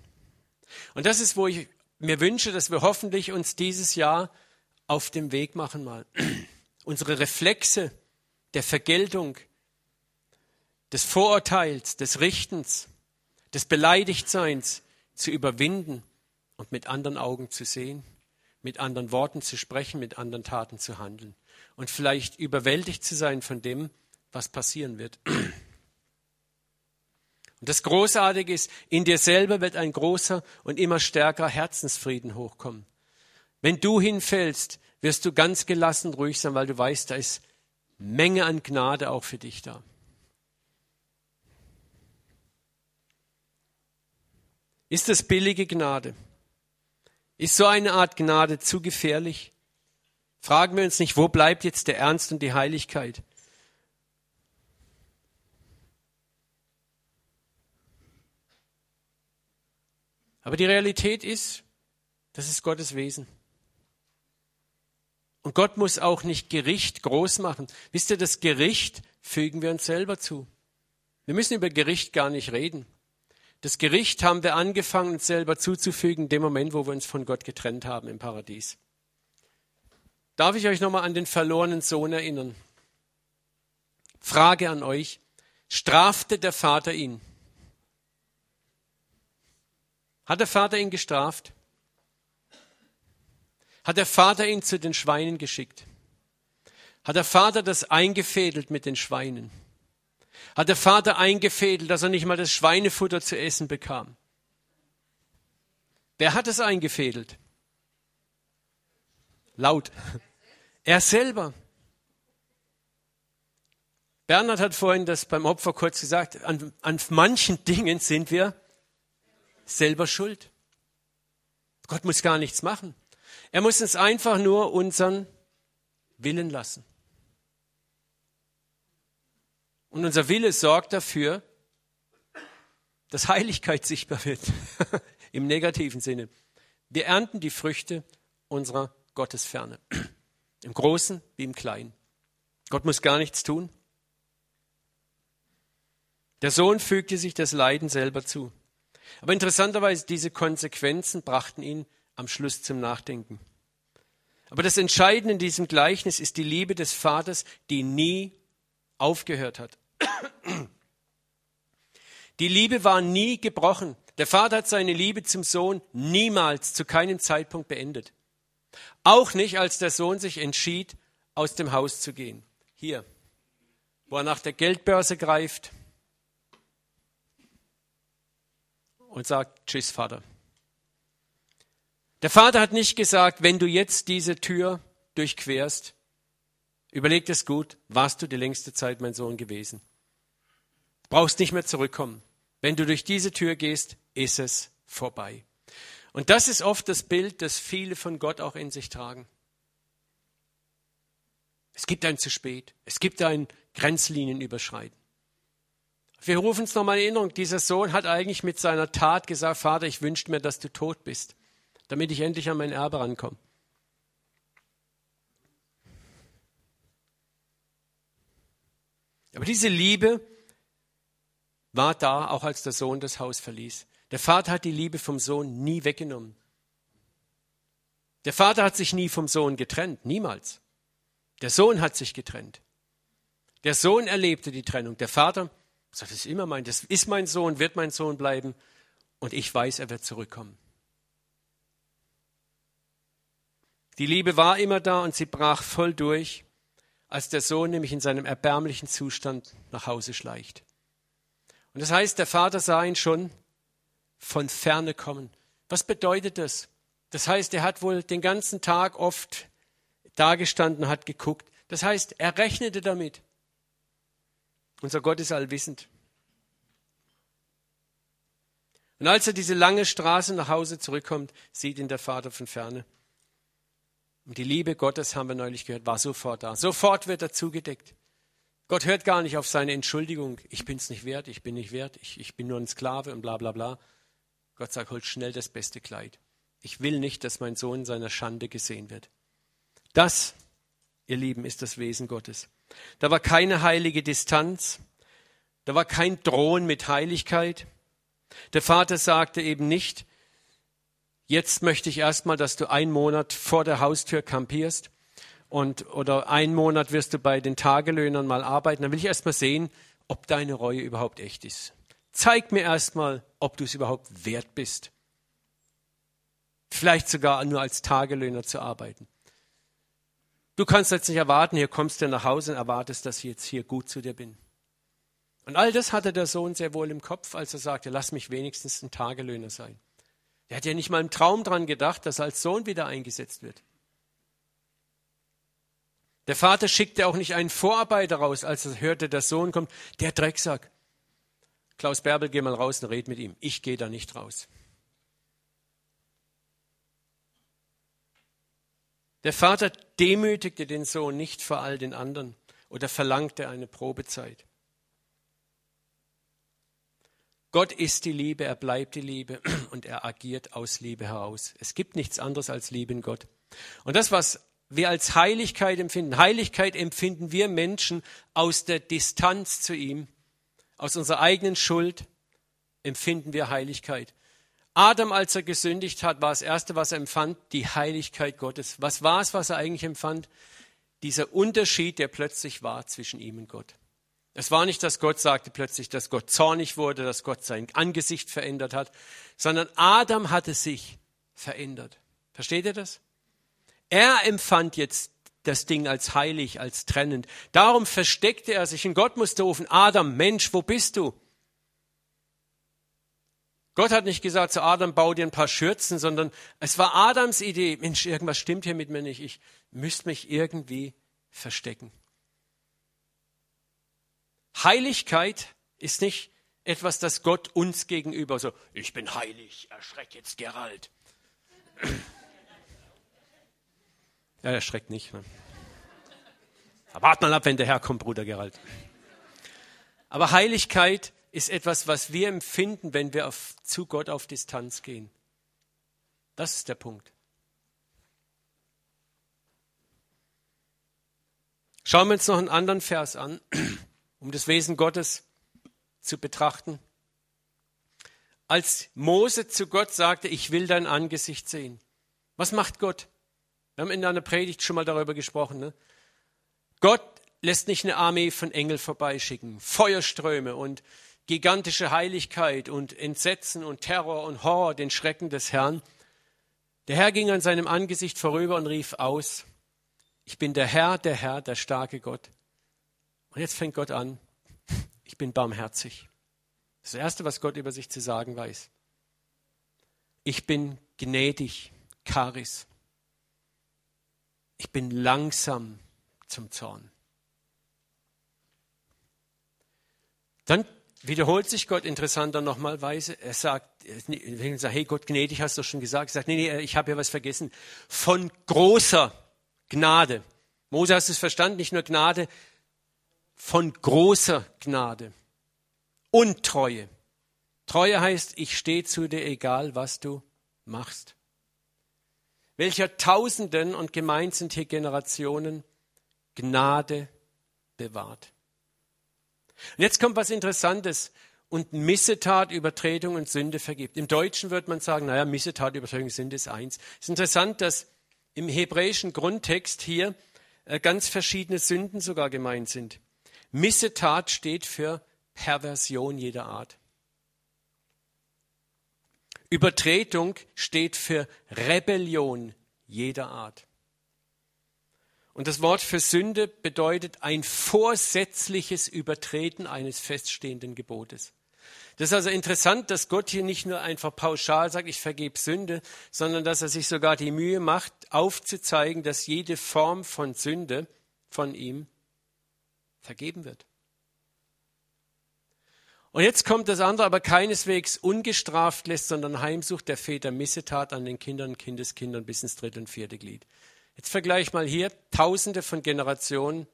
Und das ist, wo ich mir wünsche, dass wir hoffentlich uns dieses Jahr auf dem Weg machen mal. *clears throat* Unsere Reflexe der Vergeltung, des Vorurteils, des Richtens, des Beleidigtseins zu überwinden und mit anderen Augen zu sehen, mit anderen Worten zu sprechen, mit anderen Taten zu handeln und vielleicht überwältigt zu sein von dem, was passieren wird. *clears throat* Und das Großartige ist, in dir selber wird ein großer und immer stärkerer Herzensfrieden hochkommen. Wenn du hinfällst, wirst du ganz gelassen ruhig sein, weil du weißt, da ist Menge an Gnade auch für dich da. Ist das billige Gnade? Ist so eine Art Gnade zu gefährlich? Fragen wir uns nicht, wo bleibt jetzt der Ernst und die Heiligkeit? Aber die Realität ist, das ist Gottes Wesen. Und Gott muss auch nicht Gericht groß machen. Wisst ihr, das Gericht fügen wir uns selber zu. Wir müssen über Gericht gar nicht reden. Das Gericht haben wir angefangen, uns selber zuzufügen, in dem Moment, wo wir uns von Gott getrennt haben im Paradies. Darf ich euch nochmal an den verlorenen Sohn erinnern? Frage an euch. Strafte der Vater ihn? Hat der Vater ihn gestraft? hat der Vater ihn zu den Schweinen geschickt. Hat der Vater das eingefädelt mit den Schweinen. Hat der Vater eingefädelt, dass er nicht mal das Schweinefutter zu essen bekam. Wer hat es eingefädelt? Laut. Er selber. Bernhard hat vorhin das beim Opfer kurz gesagt, an, an manchen Dingen sind wir selber schuld. Gott muss gar nichts machen. Er muss uns einfach nur unseren Willen lassen. Und unser Wille sorgt dafür, dass Heiligkeit sichtbar wird. *laughs* Im negativen Sinne. Wir ernten die Früchte unserer Gottesferne. Im Großen wie im Kleinen. Gott muss gar nichts tun. Der Sohn fügte sich das Leiden selber zu. Aber interessanterweise, diese Konsequenzen brachten ihn am Schluss zum Nachdenken. Aber das Entscheidende in diesem Gleichnis ist die Liebe des Vaters, die nie aufgehört hat. Die Liebe war nie gebrochen. Der Vater hat seine Liebe zum Sohn niemals zu keinem Zeitpunkt beendet. Auch nicht, als der Sohn sich entschied, aus dem Haus zu gehen. Hier, wo er nach der Geldbörse greift und sagt, Tschüss, Vater. Der Vater hat nicht gesagt, wenn du jetzt diese Tür durchquerst, überleg es gut, warst du die längste Zeit mein Sohn gewesen. Brauchst nicht mehr zurückkommen. Wenn du durch diese Tür gehst, ist es vorbei. Und das ist oft das Bild, das viele von Gott auch in sich tragen. Es gibt ein zu spät. Es gibt ein Grenzlinienüberschreiten. Wir rufen uns nochmal in Erinnerung, dieser Sohn hat eigentlich mit seiner Tat gesagt, Vater, ich wünsche mir, dass du tot bist damit ich endlich an mein Erbe rankomme. Aber diese Liebe war da, auch als der Sohn das Haus verließ. Der Vater hat die Liebe vom Sohn nie weggenommen. Der Vater hat sich nie vom Sohn getrennt, niemals. Der Sohn hat sich getrennt. Der Sohn erlebte die Trennung. Der Vater sagt, das ist immer mein, das ist mein Sohn, wird mein Sohn bleiben und ich weiß, er wird zurückkommen. Die Liebe war immer da und sie brach voll durch, als der Sohn nämlich in seinem erbärmlichen Zustand nach Hause schleicht. Und das heißt, der Vater sah ihn schon von ferne kommen. Was bedeutet das? Das heißt, er hat wohl den ganzen Tag oft dagestanden, hat geguckt. Das heißt, er rechnete damit. Unser Gott ist allwissend. Und als er diese lange Straße nach Hause zurückkommt, sieht ihn der Vater von ferne. Und die Liebe Gottes, haben wir neulich gehört, war sofort da. Sofort wird er zugedeckt. Gott hört gar nicht auf seine Entschuldigung. Ich bin es nicht wert, ich bin nicht wert, ich, ich bin nur ein Sklave und bla bla bla. Gott sagt, holt schnell das beste Kleid. Ich will nicht, dass mein Sohn seiner Schande gesehen wird. Das, ihr Lieben, ist das Wesen Gottes. Da war keine heilige Distanz, da war kein Drohen mit Heiligkeit. Der Vater sagte eben nicht, jetzt möchte ich erstmal, dass du einen Monat vor der Haustür kampierst und, oder einen Monat wirst du bei den Tagelöhnern mal arbeiten. Dann will ich erstmal sehen, ob deine Reue überhaupt echt ist. Zeig mir erstmal, ob du es überhaupt wert bist. Vielleicht sogar nur als Tagelöhner zu arbeiten. Du kannst jetzt nicht erwarten, hier kommst du nach Hause und erwartest, dass ich jetzt hier gut zu dir bin. Und all das hatte der Sohn sehr wohl im Kopf, als er sagte, lass mich wenigstens ein Tagelöhner sein. Er hat ja nicht mal im Traum dran gedacht, dass er als Sohn wieder eingesetzt wird. Der Vater schickte auch nicht einen Vorarbeiter raus, als er hörte, der Sohn kommt, der Drecksack. Klaus Bärbel, geh mal raus und red mit ihm. Ich gehe da nicht raus. Der Vater demütigte den Sohn nicht vor all den anderen oder verlangte eine Probezeit. Gott ist die Liebe, er bleibt die Liebe *clears throat* und er agiert aus Liebe heraus. Es gibt nichts anderes als Liebe in Gott. Und das, was wir als Heiligkeit empfinden, Heiligkeit empfinden wir Menschen aus der Distanz zu ihm, aus unserer eigenen Schuld empfinden wir Heiligkeit. Adam, als er gesündigt hat, war das Erste, was er empfand, die Heiligkeit Gottes. Was war es, was er eigentlich empfand? Dieser Unterschied, der plötzlich war zwischen ihm und Gott. Es war nicht, dass Gott sagte plötzlich, dass Gott zornig wurde, dass Gott sein Angesicht verändert hat, sondern Adam hatte sich verändert. Versteht ihr das? Er empfand jetzt das Ding als heilig, als trennend. Darum versteckte er sich und Gott musste rufen, Adam, Mensch, wo bist du? Gott hat nicht gesagt zu Adam, bau dir ein paar Schürzen, sondern es war Adams Idee, Mensch, irgendwas stimmt hier mit mir nicht, ich müsste mich irgendwie verstecken. Heiligkeit ist nicht etwas, das Gott uns gegenüber so, ich bin heilig, erschreck jetzt Gerald. *clears throat* Ja, erschreckt nicht. Ne? Wart mal ab, wenn der Herr kommt, Bruder Gerald. Aber Heiligkeit ist etwas, was wir empfinden, wenn wir auf, zu Gott auf Distanz gehen. Das ist der Punkt. Schauen wir uns noch einen anderen Vers an, *clears throat* um das Wesen Gottes zu betrachten. Als Mose zu Gott sagte, ich will dein Angesicht sehen. Was macht Gott? Wir haben in einer Predigt schon mal darüber gesprochen. Ne? Gott lässt nicht eine Armee von Engeln vorbeischicken, Feuerströme und gigantische Heiligkeit und Entsetzen und Terror und Horror, den Schrecken des Herrn. Der Herr ging an seinem Angesicht vorüber und rief aus, ich bin der Herr, der Herr, der starke Gott. Und jetzt fängt Gott an, *laughs* ich bin barmherzig. Das, Erste, was Gott über sich zu sagen weiß. Ich bin gnädig, Charis. Ich bin langsam zum Zorn. Dann wiederholt sich Gott interessanter nochmalweise. Er sagt, er sagt, hey Gott, gnädig hast du schon gesagt. Er sagt, nee, nee, ich habe ja was vergessen. Von großer Gnade. Mose hast du es verstanden, nicht nur Gnade, von großer Gnade. Und Treue. Treue heißt, ich stehe zu dir, egal was du machst. Welcher Tausenden und gemeint sind hier Generationen Gnade bewahrt. Und jetzt kommt was Interessantes. Und Missetat, Übertretung und Sünde vergibt. Im Deutschen würde man sagen, naja, Missetat, Übertretung, Sünde ist eins. Es ist interessant, dass im hebräischen Grundtext hier äh, ganz verschiedene Sünden sogar gemeint sind. Missetat steht für Perversion jeder Art. Übertretung steht für Rebellion jeder Art. Und das Wort für Sünde bedeutet ein vorsätzliches Übertreten eines feststehenden Gebotes. Das ist also interessant, dass Gott hier nicht nur einfach pauschal sagt, ich vergebe Sünde, sondern dass er sich sogar die Mühe macht, aufzuzeigen, dass jede Form von Sünde von ihm vergeben wird. Und jetzt kommt das andere, aber keineswegs ungestraft lässt, sondern heimsucht der Väter Missetat an den Kindern, Kindeskindern bis ins dritte und vierte Glied. Jetzt vergleich mal hier Tausende von Generationen,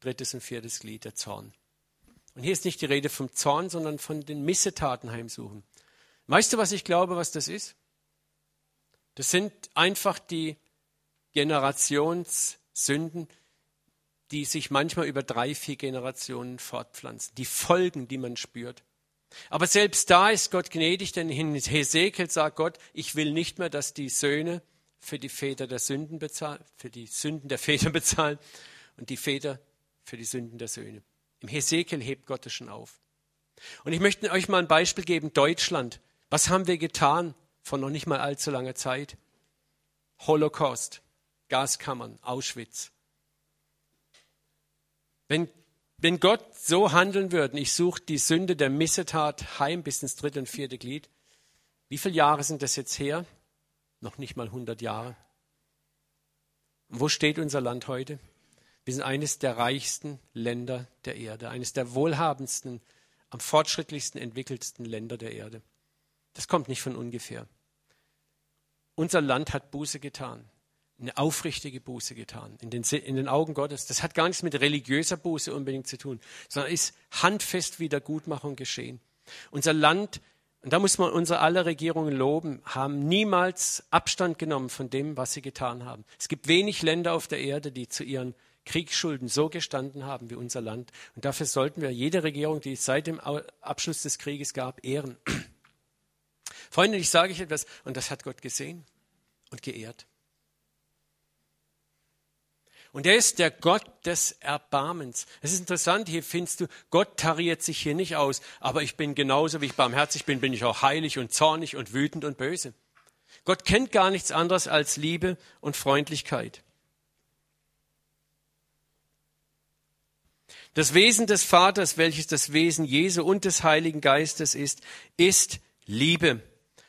drittes und viertes Glied, der Zorn. Und hier ist nicht die Rede vom Zorn, sondern von den Missetaten heimsuchen. Weißt du, was ich glaube, was das ist? Das sind einfach die Generationssünden, die sich manchmal über drei, vier Generationen fortpflanzen. Die Folgen, die man spürt. Aber selbst da ist Gott gnädig, denn in Hesekiel sagt Gott, ich will nicht mehr, dass die Söhne für die Väter der Sünden bezahlen, für die Sünden der Väter *laughs* bezahlen und die Väter für die Sünden der Söhne. Im Hesekiel hebt Gott das schon auf. Und ich möchte euch mal ein Beispiel geben. Deutschland. Was haben wir getan vor noch nicht mal allzu langer Zeit? Holocaust, Gaskammern, Auschwitz. Wenn, wenn Gott so handeln würde, ich suche die Sünde der Missetat heim bis ins dritte und vierte Glied, wie viele Jahre sind das jetzt her? Noch nicht mal 100 Jahre. Und wo steht unser Land heute? Wir sind eines der reichsten Länder der Erde, eines der wohlhabendsten, am fortschrittlichsten entwickeltsten Länder der Erde. Das kommt nicht von ungefähr. Unser Land hat Buße getan, eine aufrichtige Buße getan, in den, in den Augen Gottes. Das hat gar nichts mit religiöser Buße unbedingt zu tun, sondern ist handfest Wiedergutmachung geschehen. Unser Land und da muss man unsere aller Regierungen loben, haben niemals Abstand genommen von dem, was sie getan haben. Es gibt wenig Länder auf der Erde, die zu ihren Kriegsschulden so gestanden haben wie unser Land. Und dafür sollten wir jede Regierung, die es seit dem Abschluss des Krieges gab, ehren. *clears throat* Freunde, ich sage euch etwas, und das hat Gott gesehen und geehrt. Und er ist der Gott des Erbarmens. Es ist interessant, hier findest du, Gott tariert sich hier nicht aus, aber ich bin genauso, wie ich barmherzig bin, bin ich auch heilig und zornig und wütend und böse. Gott kennt gar nichts anderes als Liebe und Freundlichkeit. Das Wesen des Vaters, welches das Wesen Jesu und des Heiligen Geistes ist, ist Liebe.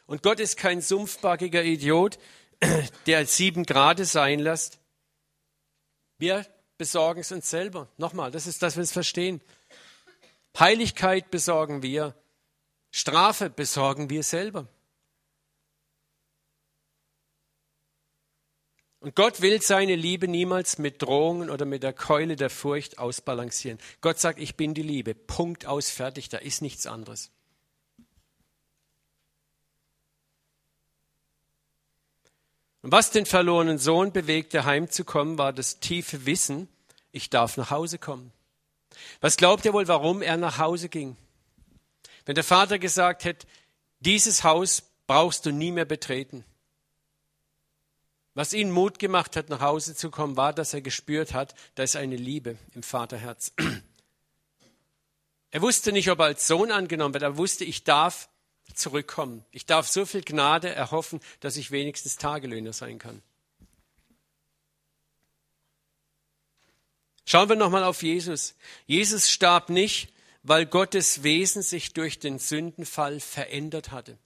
Und Gott ist kein sumpfbackiger Idiot, *clears throat* der sieben Grade sein lässt, wir besorgen es uns selber. Nochmal, das ist, dass wir es verstehen. Heiligkeit besorgen wir. Strafe besorgen wir selber. Und Gott will seine Liebe niemals mit Drohungen oder mit der Keule der Furcht ausbalancieren. Gott sagt, ich bin die Liebe. Punkt aus, fertig, da ist nichts anderes. Und was den verlorenen Sohn bewegte, heimzukommen, war das tiefe Wissen, ich darf nach Hause kommen. Was glaubt ihr wohl, warum er nach Hause ging? Wenn der Vater gesagt hätte, dieses Haus brauchst du nie mehr betreten. Was ihn Mut gemacht hat, nach Hause zu kommen, war, dass er gespürt hat, da ist eine Liebe im Vaterherz. *clears throat* Er wusste nicht, ob er als Sohn angenommen wird, er wusste, ich darf zurückkommen. Ich darf so viel Gnade erhoffen, dass ich wenigstens Tagelöhner sein kann. Schauen wir nochmal auf Jesus. Jesus starb nicht, weil Gottes Wesen sich durch den Sündenfall verändert hatte.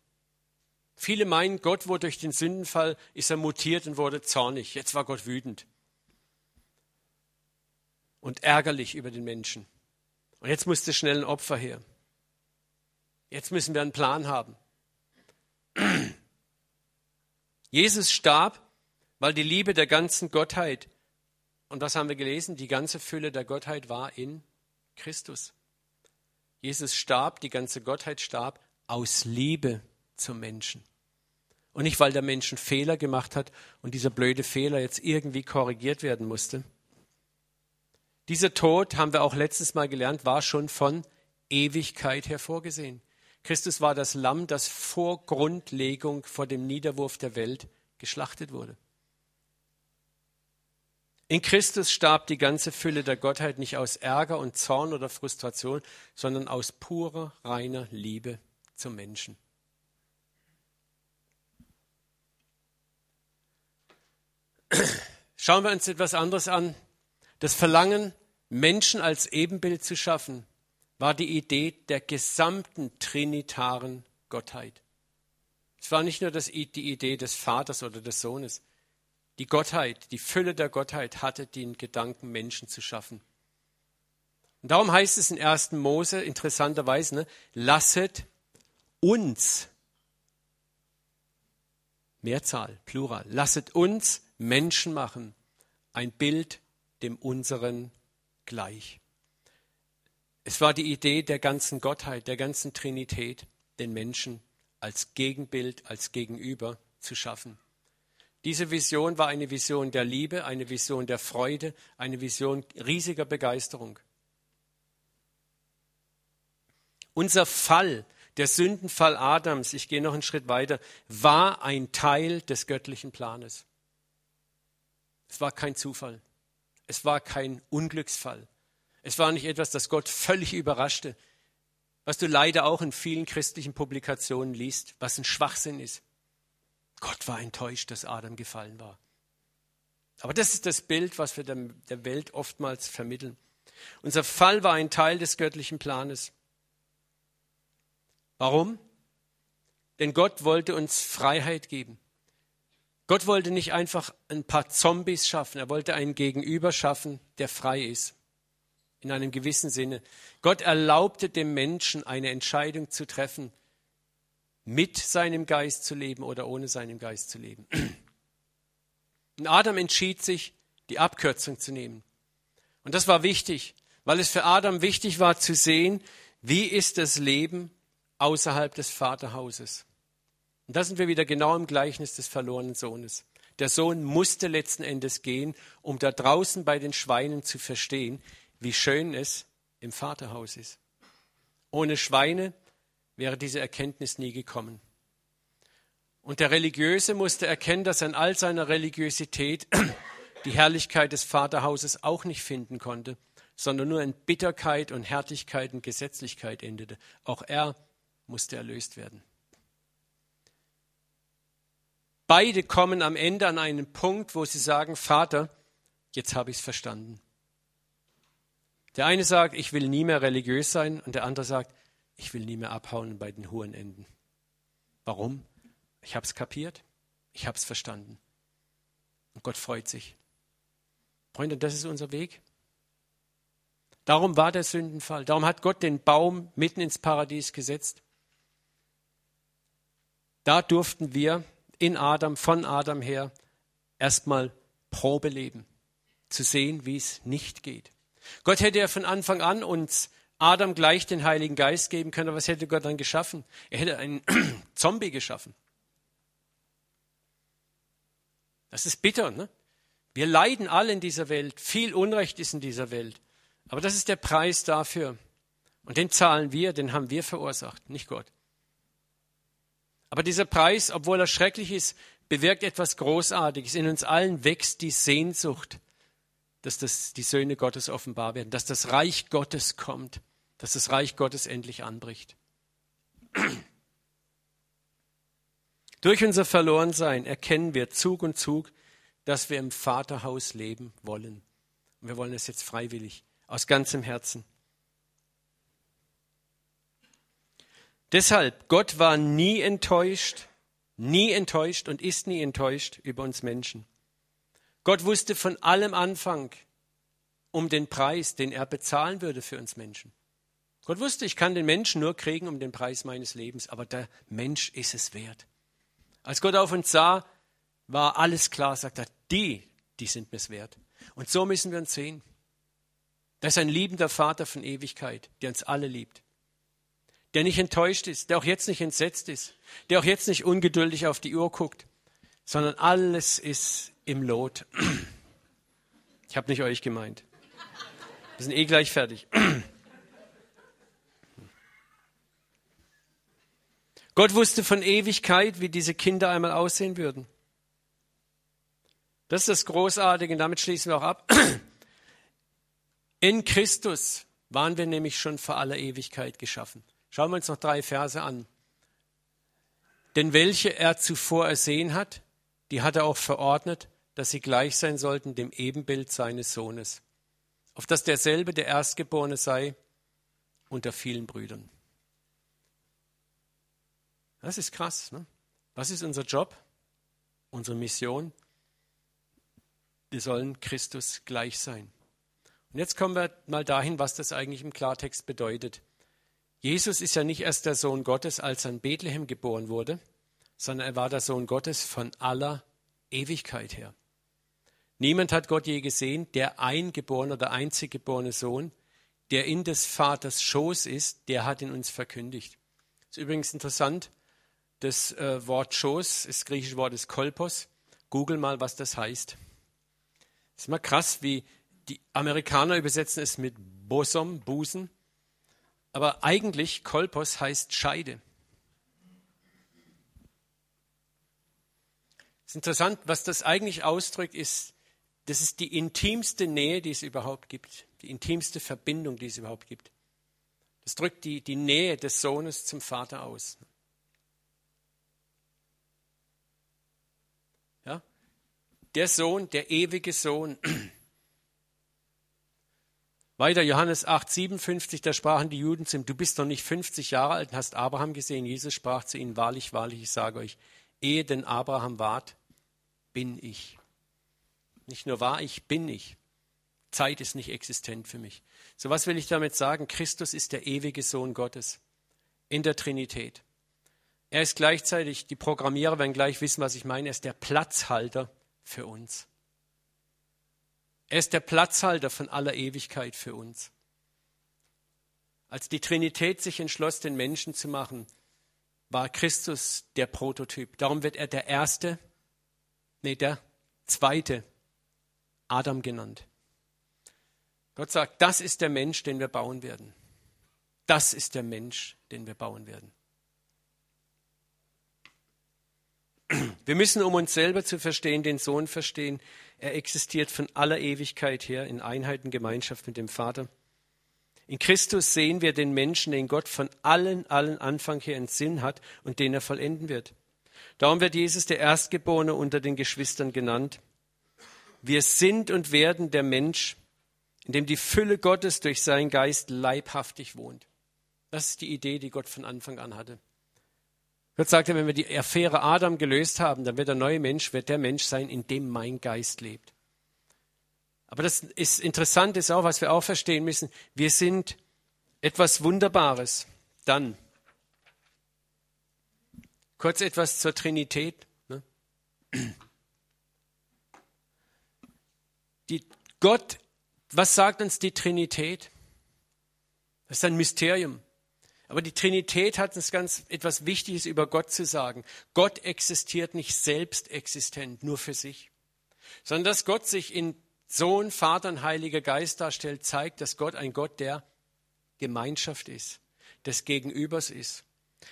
Viele meinen, Gott wurde durch den Sündenfall, ist er mutiert und wurde zornig. Jetzt war Gott wütend und ärgerlich über den Menschen. Und jetzt musste schnell ein Opfer her. Jetzt müssen wir einen Plan haben. Jesus starb, weil die Liebe der ganzen Gottheit, und was haben wir gelesen? Die ganze Fülle der Gottheit war in Christus. Jesus starb, die ganze Gottheit starb aus Liebe zum Menschen. Und nicht, weil der Mensch einen Fehler gemacht hat und dieser blöde Fehler jetzt irgendwie korrigiert werden musste. Dieser Tod, haben wir auch letztes Mal gelernt, war schon von Ewigkeit her vorgesehen. Christus war das Lamm, das vor Grundlegung, vor dem Niederwurf der Welt geschlachtet wurde. In Christus starb die ganze Fülle der Gottheit nicht aus Ärger und Zorn oder Frustration, sondern aus purer, reiner Liebe zum Menschen. Schauen wir uns etwas anderes an. Das Verlangen, Menschen als Ebenbild zu schaffen, war die Idee der gesamten trinitaren Gottheit. Es war nicht nur das, die Idee des Vaters oder des Sohnes. Die Gottheit, die Fülle der Gottheit hatte den Gedanken, Menschen zu schaffen. Und darum heißt es in 1. Mose interessanterweise, ne, lasset uns, Mehrzahl, Plural, lasset uns Menschen machen, ein Bild dem unseren gleich. Es war die Idee der ganzen Gottheit, der ganzen Trinität, den Menschen als Gegenbild, als Gegenüber zu schaffen. Diese Vision war eine Vision der Liebe, eine Vision der Freude, eine Vision riesiger Begeisterung. Unser Fall, der Sündenfall Adams, ich gehe noch einen Schritt weiter, war ein Teil des göttlichen Planes. Es war kein Zufall. Es war kein Unglücksfall. Es war nicht etwas, das Gott völlig überraschte, was du leider auch in vielen christlichen Publikationen liest, was ein Schwachsinn ist. Gott war enttäuscht, dass Adam gefallen war. Aber das ist das Bild, was wir der Welt oftmals vermitteln. Unser Fall war ein Teil des göttlichen Planes. Warum? Denn Gott wollte uns Freiheit geben. Gott wollte nicht einfach ein paar Zombies schaffen, er wollte einen Gegenüber schaffen, der frei ist. In einem gewissen Sinne. Gott erlaubte dem Menschen eine Entscheidung zu treffen, mit seinem Geist zu leben oder ohne seinem Geist zu leben. *clears throat* Und Adam entschied sich, die Abkürzung zu nehmen. Und das war wichtig, weil es für Adam wichtig war zu sehen, wie ist das Leben außerhalb des Vaterhauses. Und da sind wir wieder genau im Gleichnis des verlorenen Sohnes. Der Sohn musste letzten Endes gehen, um da draußen bei den Schweinen zu verstehen, wie schön es im Vaterhaus ist. Ohne Schweine wäre diese Erkenntnis nie gekommen. Und der Religiöse musste erkennen, dass er in all seiner Religiosität *clears throat* die Herrlichkeit des Vaterhauses auch nicht finden konnte, sondern nur in Bitterkeit und Härtigkeit und Gesetzlichkeit endete. Auch er musste erlöst werden. Beide kommen am Ende an einen Punkt, wo sie sagen, Vater, jetzt habe ich es verstanden. Der eine sagt, ich will nie mehr religiös sein und der andere sagt, ich will nie mehr abhauen bei den hohen Enden. Warum? Ich habe es kapiert, ich habe es verstanden. Und Gott freut sich. Freunde, das ist unser Weg. Darum war der Sündenfall. Darum hat Gott den Baum mitten ins Paradies gesetzt. Da durften wir in Adam, von Adam her, erstmal Probe leben, zu sehen, wie es nicht geht. Gott hätte ja von Anfang an uns Adam gleich den Heiligen Geist geben können, aber was hätte Gott dann geschaffen? Er hätte einen *clears throat* Zombie geschaffen. Das ist bitter, ne? Wir leiden alle in dieser Welt. Viel Unrecht ist in dieser Welt. Aber das ist der Preis dafür. Und den zahlen wir, den haben wir verursacht, nicht Gott. Aber dieser Preis, obwohl er schrecklich ist, bewirkt etwas Großartiges. In uns allen wächst die Sehnsucht, dass das, die Söhne Gottes offenbar werden, dass das Reich Gottes kommt, dass das Reich Gottes endlich anbricht. *clears throat* Durch unser Verlorensein erkennen wir Zug und Zug, dass wir im Vaterhaus leben wollen. Und wir wollen es jetzt freiwillig, aus ganzem Herzen. Deshalb, Gott war nie enttäuscht, nie enttäuscht und ist nie enttäuscht über uns Menschen. Gott wusste von allem Anfang um den Preis, den er bezahlen würde für uns Menschen. Gott wusste, ich kann den Menschen nur kriegen um den Preis meines Lebens, aber der Mensch ist es wert. Als Gott auf uns sah, war alles klar, sagt er, die, die sind mir's wert. Und so müssen wir uns sehen. Das ist ein liebender Vater von Ewigkeit, der uns alle liebt der nicht enttäuscht ist, der auch jetzt nicht entsetzt ist, der auch jetzt nicht ungeduldig auf die Uhr guckt, sondern alles ist im Lot. *clears throat* Ich habe nicht euch gemeint. Wir sind eh gleich fertig. *clears throat* Gott wusste von Ewigkeit, wie diese Kinder einmal aussehen würden. Das ist das Großartige und damit schließen wir auch ab. *clears throat* In Christus waren wir nämlich schon vor aller Ewigkeit geschaffen. Schauen wir uns noch drei Verse an. Denn welche er zuvor ersehen hat, die hat er auch verordnet, dass sie gleich sein sollten dem Ebenbild seines Sohnes, auf dass derselbe der Erstgeborene sei unter vielen Brüdern. Das ist krass. Ne? Was ist unser Job? Unsere Mission? Wir sollen Christus gleich sein. Und jetzt kommen wir mal dahin, was das eigentlich im Klartext bedeutet. Jesus ist ja nicht erst der Sohn Gottes, als er in Bethlehem geboren wurde, sondern er war der Sohn Gottes von aller Ewigkeit her. Niemand hat Gott je gesehen, der eingeborene oder einzig geborene Sohn, der in des Vaters Schoß ist, der hat ihn uns verkündigt. Das ist übrigens interessant, das äh, Wort Schoß, das griechische Wort ist Kolpos. Google mal, was das heißt. Das ist mal krass, wie die Amerikaner übersetzen es mit Bosom, Busen. Aber eigentlich Kolpos heißt Scheide. Ist interessant, was das eigentlich ausdrückt, ist, das ist die intimste Nähe, die es überhaupt gibt, die intimste Verbindung, die es überhaupt gibt. Das drückt die, die Nähe des Sohnes zum Vater aus. Ja? Der Sohn, der ewige Sohn. Weiter Johannes 8, 57, da sprachen die Juden zu ihm, du bist noch nicht 50 Jahre alt und hast Abraham gesehen. Jesus sprach zu ihnen, wahrlich, wahrlich, ich sage euch, ehe denn Abraham ward, bin ich. Nicht nur war ich, bin ich. Zeit ist nicht existent für mich. So was will ich damit sagen? Christus ist der ewige Sohn Gottes in der Trinität. Er ist gleichzeitig, die Programmierer werden gleich wissen, was ich meine, er ist der Platzhalter für uns. Er ist der Platzhalter von aller Ewigkeit für uns. Als die Trinität sich entschloss, den Menschen zu machen, war Christus der Prototyp. Darum wird er der Erste, nee, der Zweite Adam genannt. Gott sagt, das ist der Mensch, den wir bauen werden. Das ist der Mensch, den wir bauen werden. Wir müssen, um uns selber zu verstehen, den Sohn verstehen. Er existiert von aller Ewigkeit her in Einheit und Gemeinschaft mit dem Vater. In Christus sehen wir den Menschen, den Gott von allen, allen Anfang her in Sinn hat und den er vollenden wird. Darum wird Jesus der Erstgeborene unter den Geschwistern genannt. Wir sind und werden der Mensch, in dem die Fülle Gottes durch seinen Geist leibhaftig wohnt. Das ist die Idee, die Gott von Anfang an hatte. Gott sagte, wenn wir die Affäre Adam gelöst haben, dann wird der neue Mensch, wird der Mensch sein, in dem mein Geist lebt. Aber das ist interessant, ist auch, was wir auch verstehen müssen. Wir sind etwas Wunderbares. Dann kurz etwas zur Trinität. Ne? Die Gott, was sagt uns die Trinität? Das ist ein Mysterium. Aber die Trinität hat uns ganz etwas Wichtiges über Gott zu sagen. Gott existiert nicht selbst existent, nur für sich, sondern dass Gott sich in Sohn, Vater und Heiliger Geist darstellt, zeigt, dass Gott ein Gott der Gemeinschaft ist, des Gegenübers ist.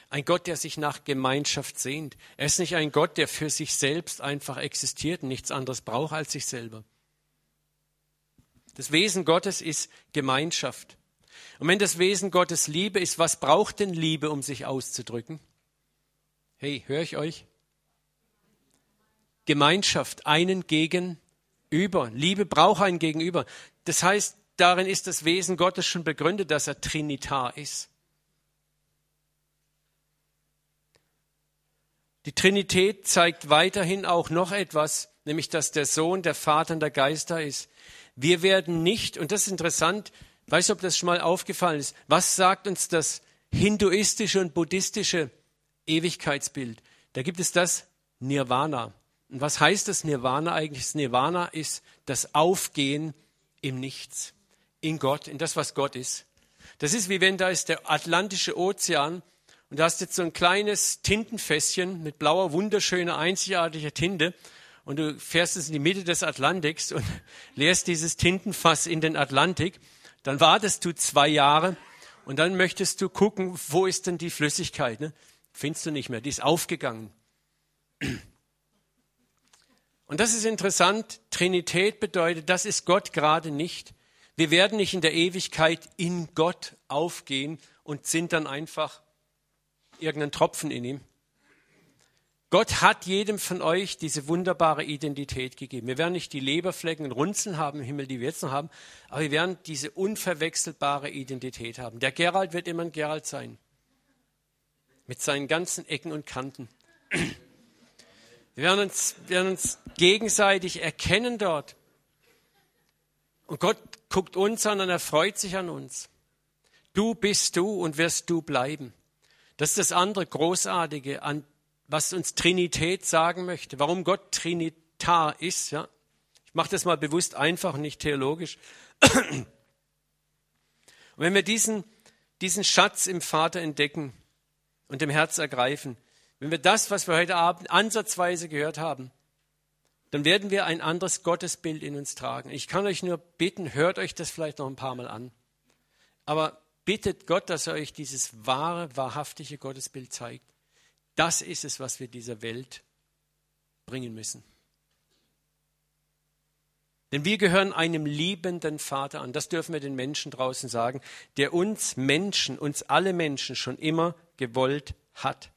Ein Gott, der sich nach Gemeinschaft sehnt. Er ist nicht ein Gott, der für sich selbst einfach existiert und nichts anderes braucht als sich selber. Das Wesen Gottes ist Gemeinschaft. Und wenn das Wesen Gottes Liebe ist, was braucht denn Liebe, um sich auszudrücken? Hey, höre ich euch? Gemeinschaft, einen gegenüber. Liebe braucht einen gegenüber. Das heißt, darin ist das Wesen Gottes schon begründet, dass er Trinitar ist. Die Trinität zeigt weiterhin auch noch etwas, nämlich dass der Sohn der Vater und der Geister ist. Wir werden nicht, und das ist interessant, weiß ob das schon mal aufgefallen ist, was sagt uns das hinduistische und buddhistische Ewigkeitsbild? Da gibt es das Nirvana. Und was heißt das Nirvana eigentlich? Das Nirvana ist das Aufgehen im Nichts, in Gott, in das, was Gott ist. Das ist wie wenn da ist der Atlantische Ozean und da hast jetzt so ein kleines Tintenfässchen mit blauer, wunderschöner, einzigartiger Tinte und du fährst es in die Mitte des Atlantiks und *laughs* leerst dieses Tintenfass in den Atlantik, dann wartest du zwei Jahre und dann möchtest du gucken, wo ist denn die Flüssigkeit? Ne? Findest du nicht mehr, die ist aufgegangen. *clears throat* Und das ist interessant. Trinität bedeutet, das ist Gott gerade nicht. Wir werden nicht in der Ewigkeit in Gott aufgehen und sind dann einfach irgendein Tropfen in ihm. Gott hat jedem von euch diese wunderbare Identität gegeben. Wir werden nicht die Leberflecken und Runzeln haben im Himmel, die wir jetzt noch haben, aber wir werden diese unverwechselbare Identität haben. Der Gerald wird immer ein Gerald sein. Mit seinen ganzen Ecken und Kanten. Wir werden uns, werden uns gegenseitig erkennen dort. Und Gott guckt uns an und er freut sich an uns. Du bist du und wirst du bleiben. Das ist das andere Großartige, an was uns Trinität sagen möchte, warum Gott Trinitar ist. Ja? Ich mache das mal bewusst einfach nicht theologisch. *clears throat* Und wenn wir diesen, diesen Schatz im Vater entdecken und im Herz ergreifen, wenn wir das, was wir heute Abend ansatzweise gehört haben, dann werden wir ein anderes Gottesbild in uns tragen. Ich kann euch nur bitten, hört euch das vielleicht noch ein paar Mal an. Aber bittet Gott, dass er euch dieses wahre, wahrhaftige Gottesbild zeigt. Das ist es, was wir dieser Welt bringen müssen. Denn wir gehören einem liebenden Vater an. Das dürfen wir den Menschen draußen sagen, der uns Menschen, uns alle Menschen schon immer gewollt hat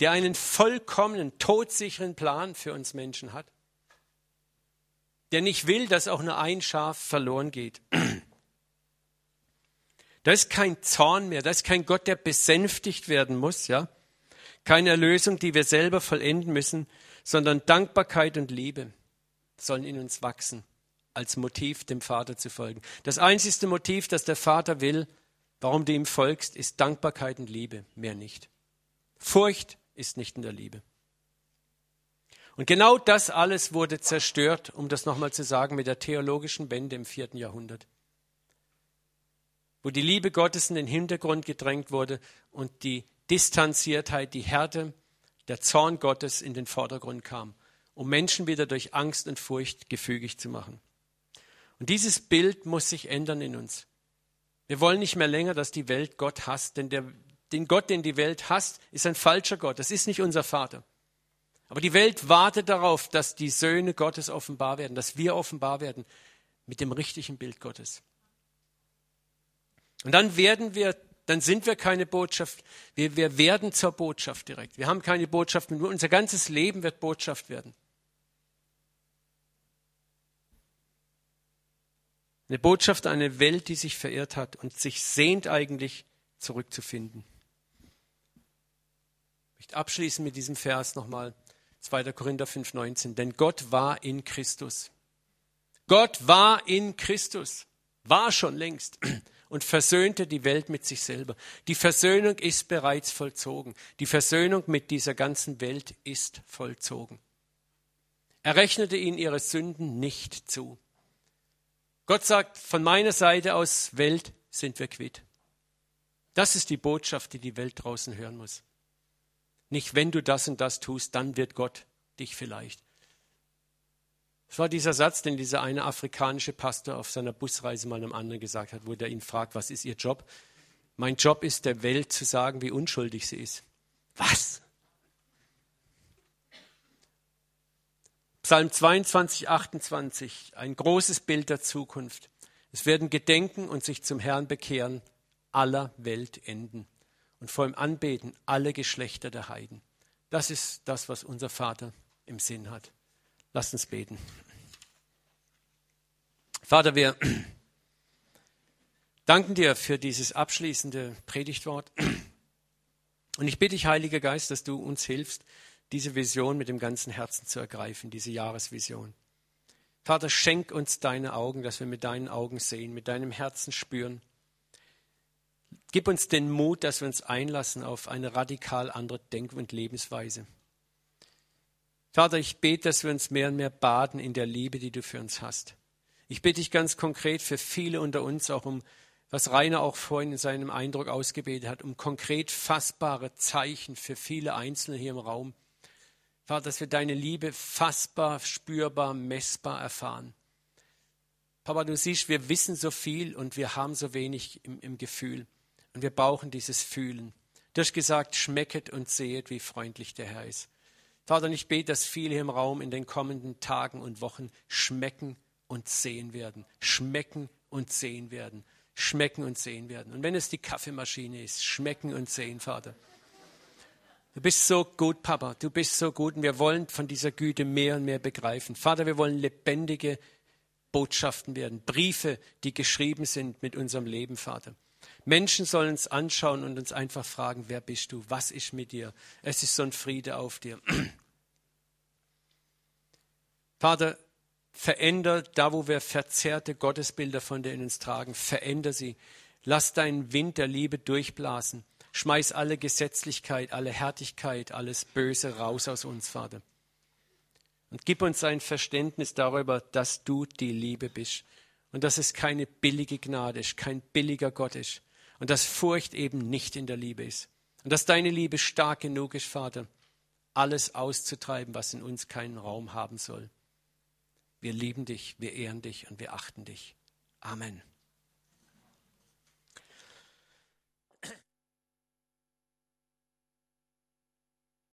der einen vollkommenen, todsicheren Plan für uns Menschen hat, der nicht will, dass auch nur ein Schaf verloren geht. Da ist kein Zorn mehr, da ist kein Gott, der besänftigt werden muss, ja. Keine Erlösung, die wir selber vollenden müssen, sondern Dankbarkeit und Liebe sollen in uns wachsen, als Motiv dem Vater zu folgen. Das einzigste Motiv, das der Vater will, warum du ihm folgst, ist Dankbarkeit und Liebe, mehr nicht. Furcht ist nicht in der Liebe. Und genau das alles wurde zerstört, um das nochmal zu sagen, mit der theologischen Wende im vierten Jahrhundert, wo die Liebe Gottes in den Hintergrund gedrängt wurde und die Distanziertheit, die Härte, der Zorn Gottes in den Vordergrund kam, um Menschen wieder durch Angst und Furcht gefügig zu machen. Und dieses Bild muss sich ändern in uns. Wir wollen nicht mehr länger, dass die Welt Gott hasst, denn der, den Gott, den die Welt hasst, ist ein falscher Gott. Das ist nicht unser Vater. Aber die Welt wartet darauf, dass die Söhne Gottes offenbar werden, dass wir offenbar werden mit dem richtigen Bild Gottes. Und dann werden wir, dann sind wir keine Botschaft, wir, wir werden zur Botschaft direkt. Wir haben keine Botschaft, nur unser ganzes Leben wird Botschaft werden. Eine Botschaft an eine Welt, die sich verirrt hat und sich sehnt eigentlich zurückzufinden möchte abschließen mit diesem Vers nochmal. 2. Korinther 5,19. Denn Gott war in Christus. Gott war in Christus. War schon längst. Und versöhnte die Welt mit sich selber. Die Versöhnung ist bereits vollzogen. Die Versöhnung mit dieser ganzen Welt ist vollzogen. Er rechnete ihnen ihre Sünden nicht zu. Gott sagt, von meiner Seite aus Welt sind wir quitt. Das ist die Botschaft, die die Welt draußen hören muss. Nicht, wenn du das und das tust, dann wird Gott dich vielleicht. Das war dieser Satz, den dieser eine afrikanische Pastor auf seiner Busreise mal einem anderen gesagt hat, wo der ihn fragt, was ist Ihr Job? Mein Job ist, der Welt zu sagen, wie unschuldig sie ist. Was? Psalm 22, 28, ein großes Bild der Zukunft. Es werden gedenken und sich zum Herrn bekehren aller Welt enden und vor ihm anbeten alle Geschlechter der Heiden. Das ist das, was unser Vater im Sinn hat. Lasst uns beten. Vater, wir danken dir für dieses abschließende Predigtwort. Und ich bitte dich, Heiliger Geist, dass du uns hilfst, diese Vision mit dem ganzen Herzen zu ergreifen, diese Jahresvision. Vater, schenk uns deine Augen, dass wir mit deinen Augen sehen, mit deinem Herzen spüren Gib uns den Mut, dass wir uns einlassen auf eine radikal andere Denk- und Lebensweise. Vater, ich bete, dass wir uns mehr und mehr baden in der Liebe, die du für uns hast. Ich bitte dich ganz konkret für viele unter uns auch um, was Rainer auch vorhin in seinem Eindruck ausgebetet hat, um konkret fassbare Zeichen für viele Einzelne hier im Raum. Vater, dass wir deine Liebe fassbar, spürbar, messbar erfahren. Papa, du siehst, wir wissen so viel und wir haben so wenig im, im Gefühl. Und wir brauchen dieses Fühlen. Du hast gesagt, schmecket und sehet, wie freundlich der Herr ist. Vater, ich bete, dass viele im Raum in den kommenden Tagen und Wochen schmecken und sehen werden. Schmecken und sehen werden. Schmecken und sehen werden. Und wenn es die Kaffeemaschine ist, schmecken und sehen, Vater. Du bist so gut, Papa. Du bist so gut. Und wir wollen von dieser Güte mehr und mehr begreifen. Vater, wir wollen lebendige Botschaften werden. Briefe, die geschrieben sind mit unserem Leben, Vater. Menschen sollen uns anschauen und uns einfach fragen, wer bist du? Was ist mit dir? Es ist so ein Friede auf dir. *clears throat* Vater, veränder da, wo wir verzerrte Gottesbilder von dir in uns tragen, veränder sie. Lass deinen Wind der Liebe durchblasen. Schmeiß alle Gesetzlichkeit, alle Härtigkeit, alles Böse raus aus uns, Vater. Und gib uns ein Verständnis darüber, dass du die Liebe bist und dass es keine billige Gnade ist, kein billiger Gott ist und dass Furcht eben nicht in der Liebe ist und dass deine Liebe stark genug ist, Vater, alles auszutreiben, was in uns keinen Raum haben soll. Wir lieben dich, wir ehren dich und wir achten dich. Amen.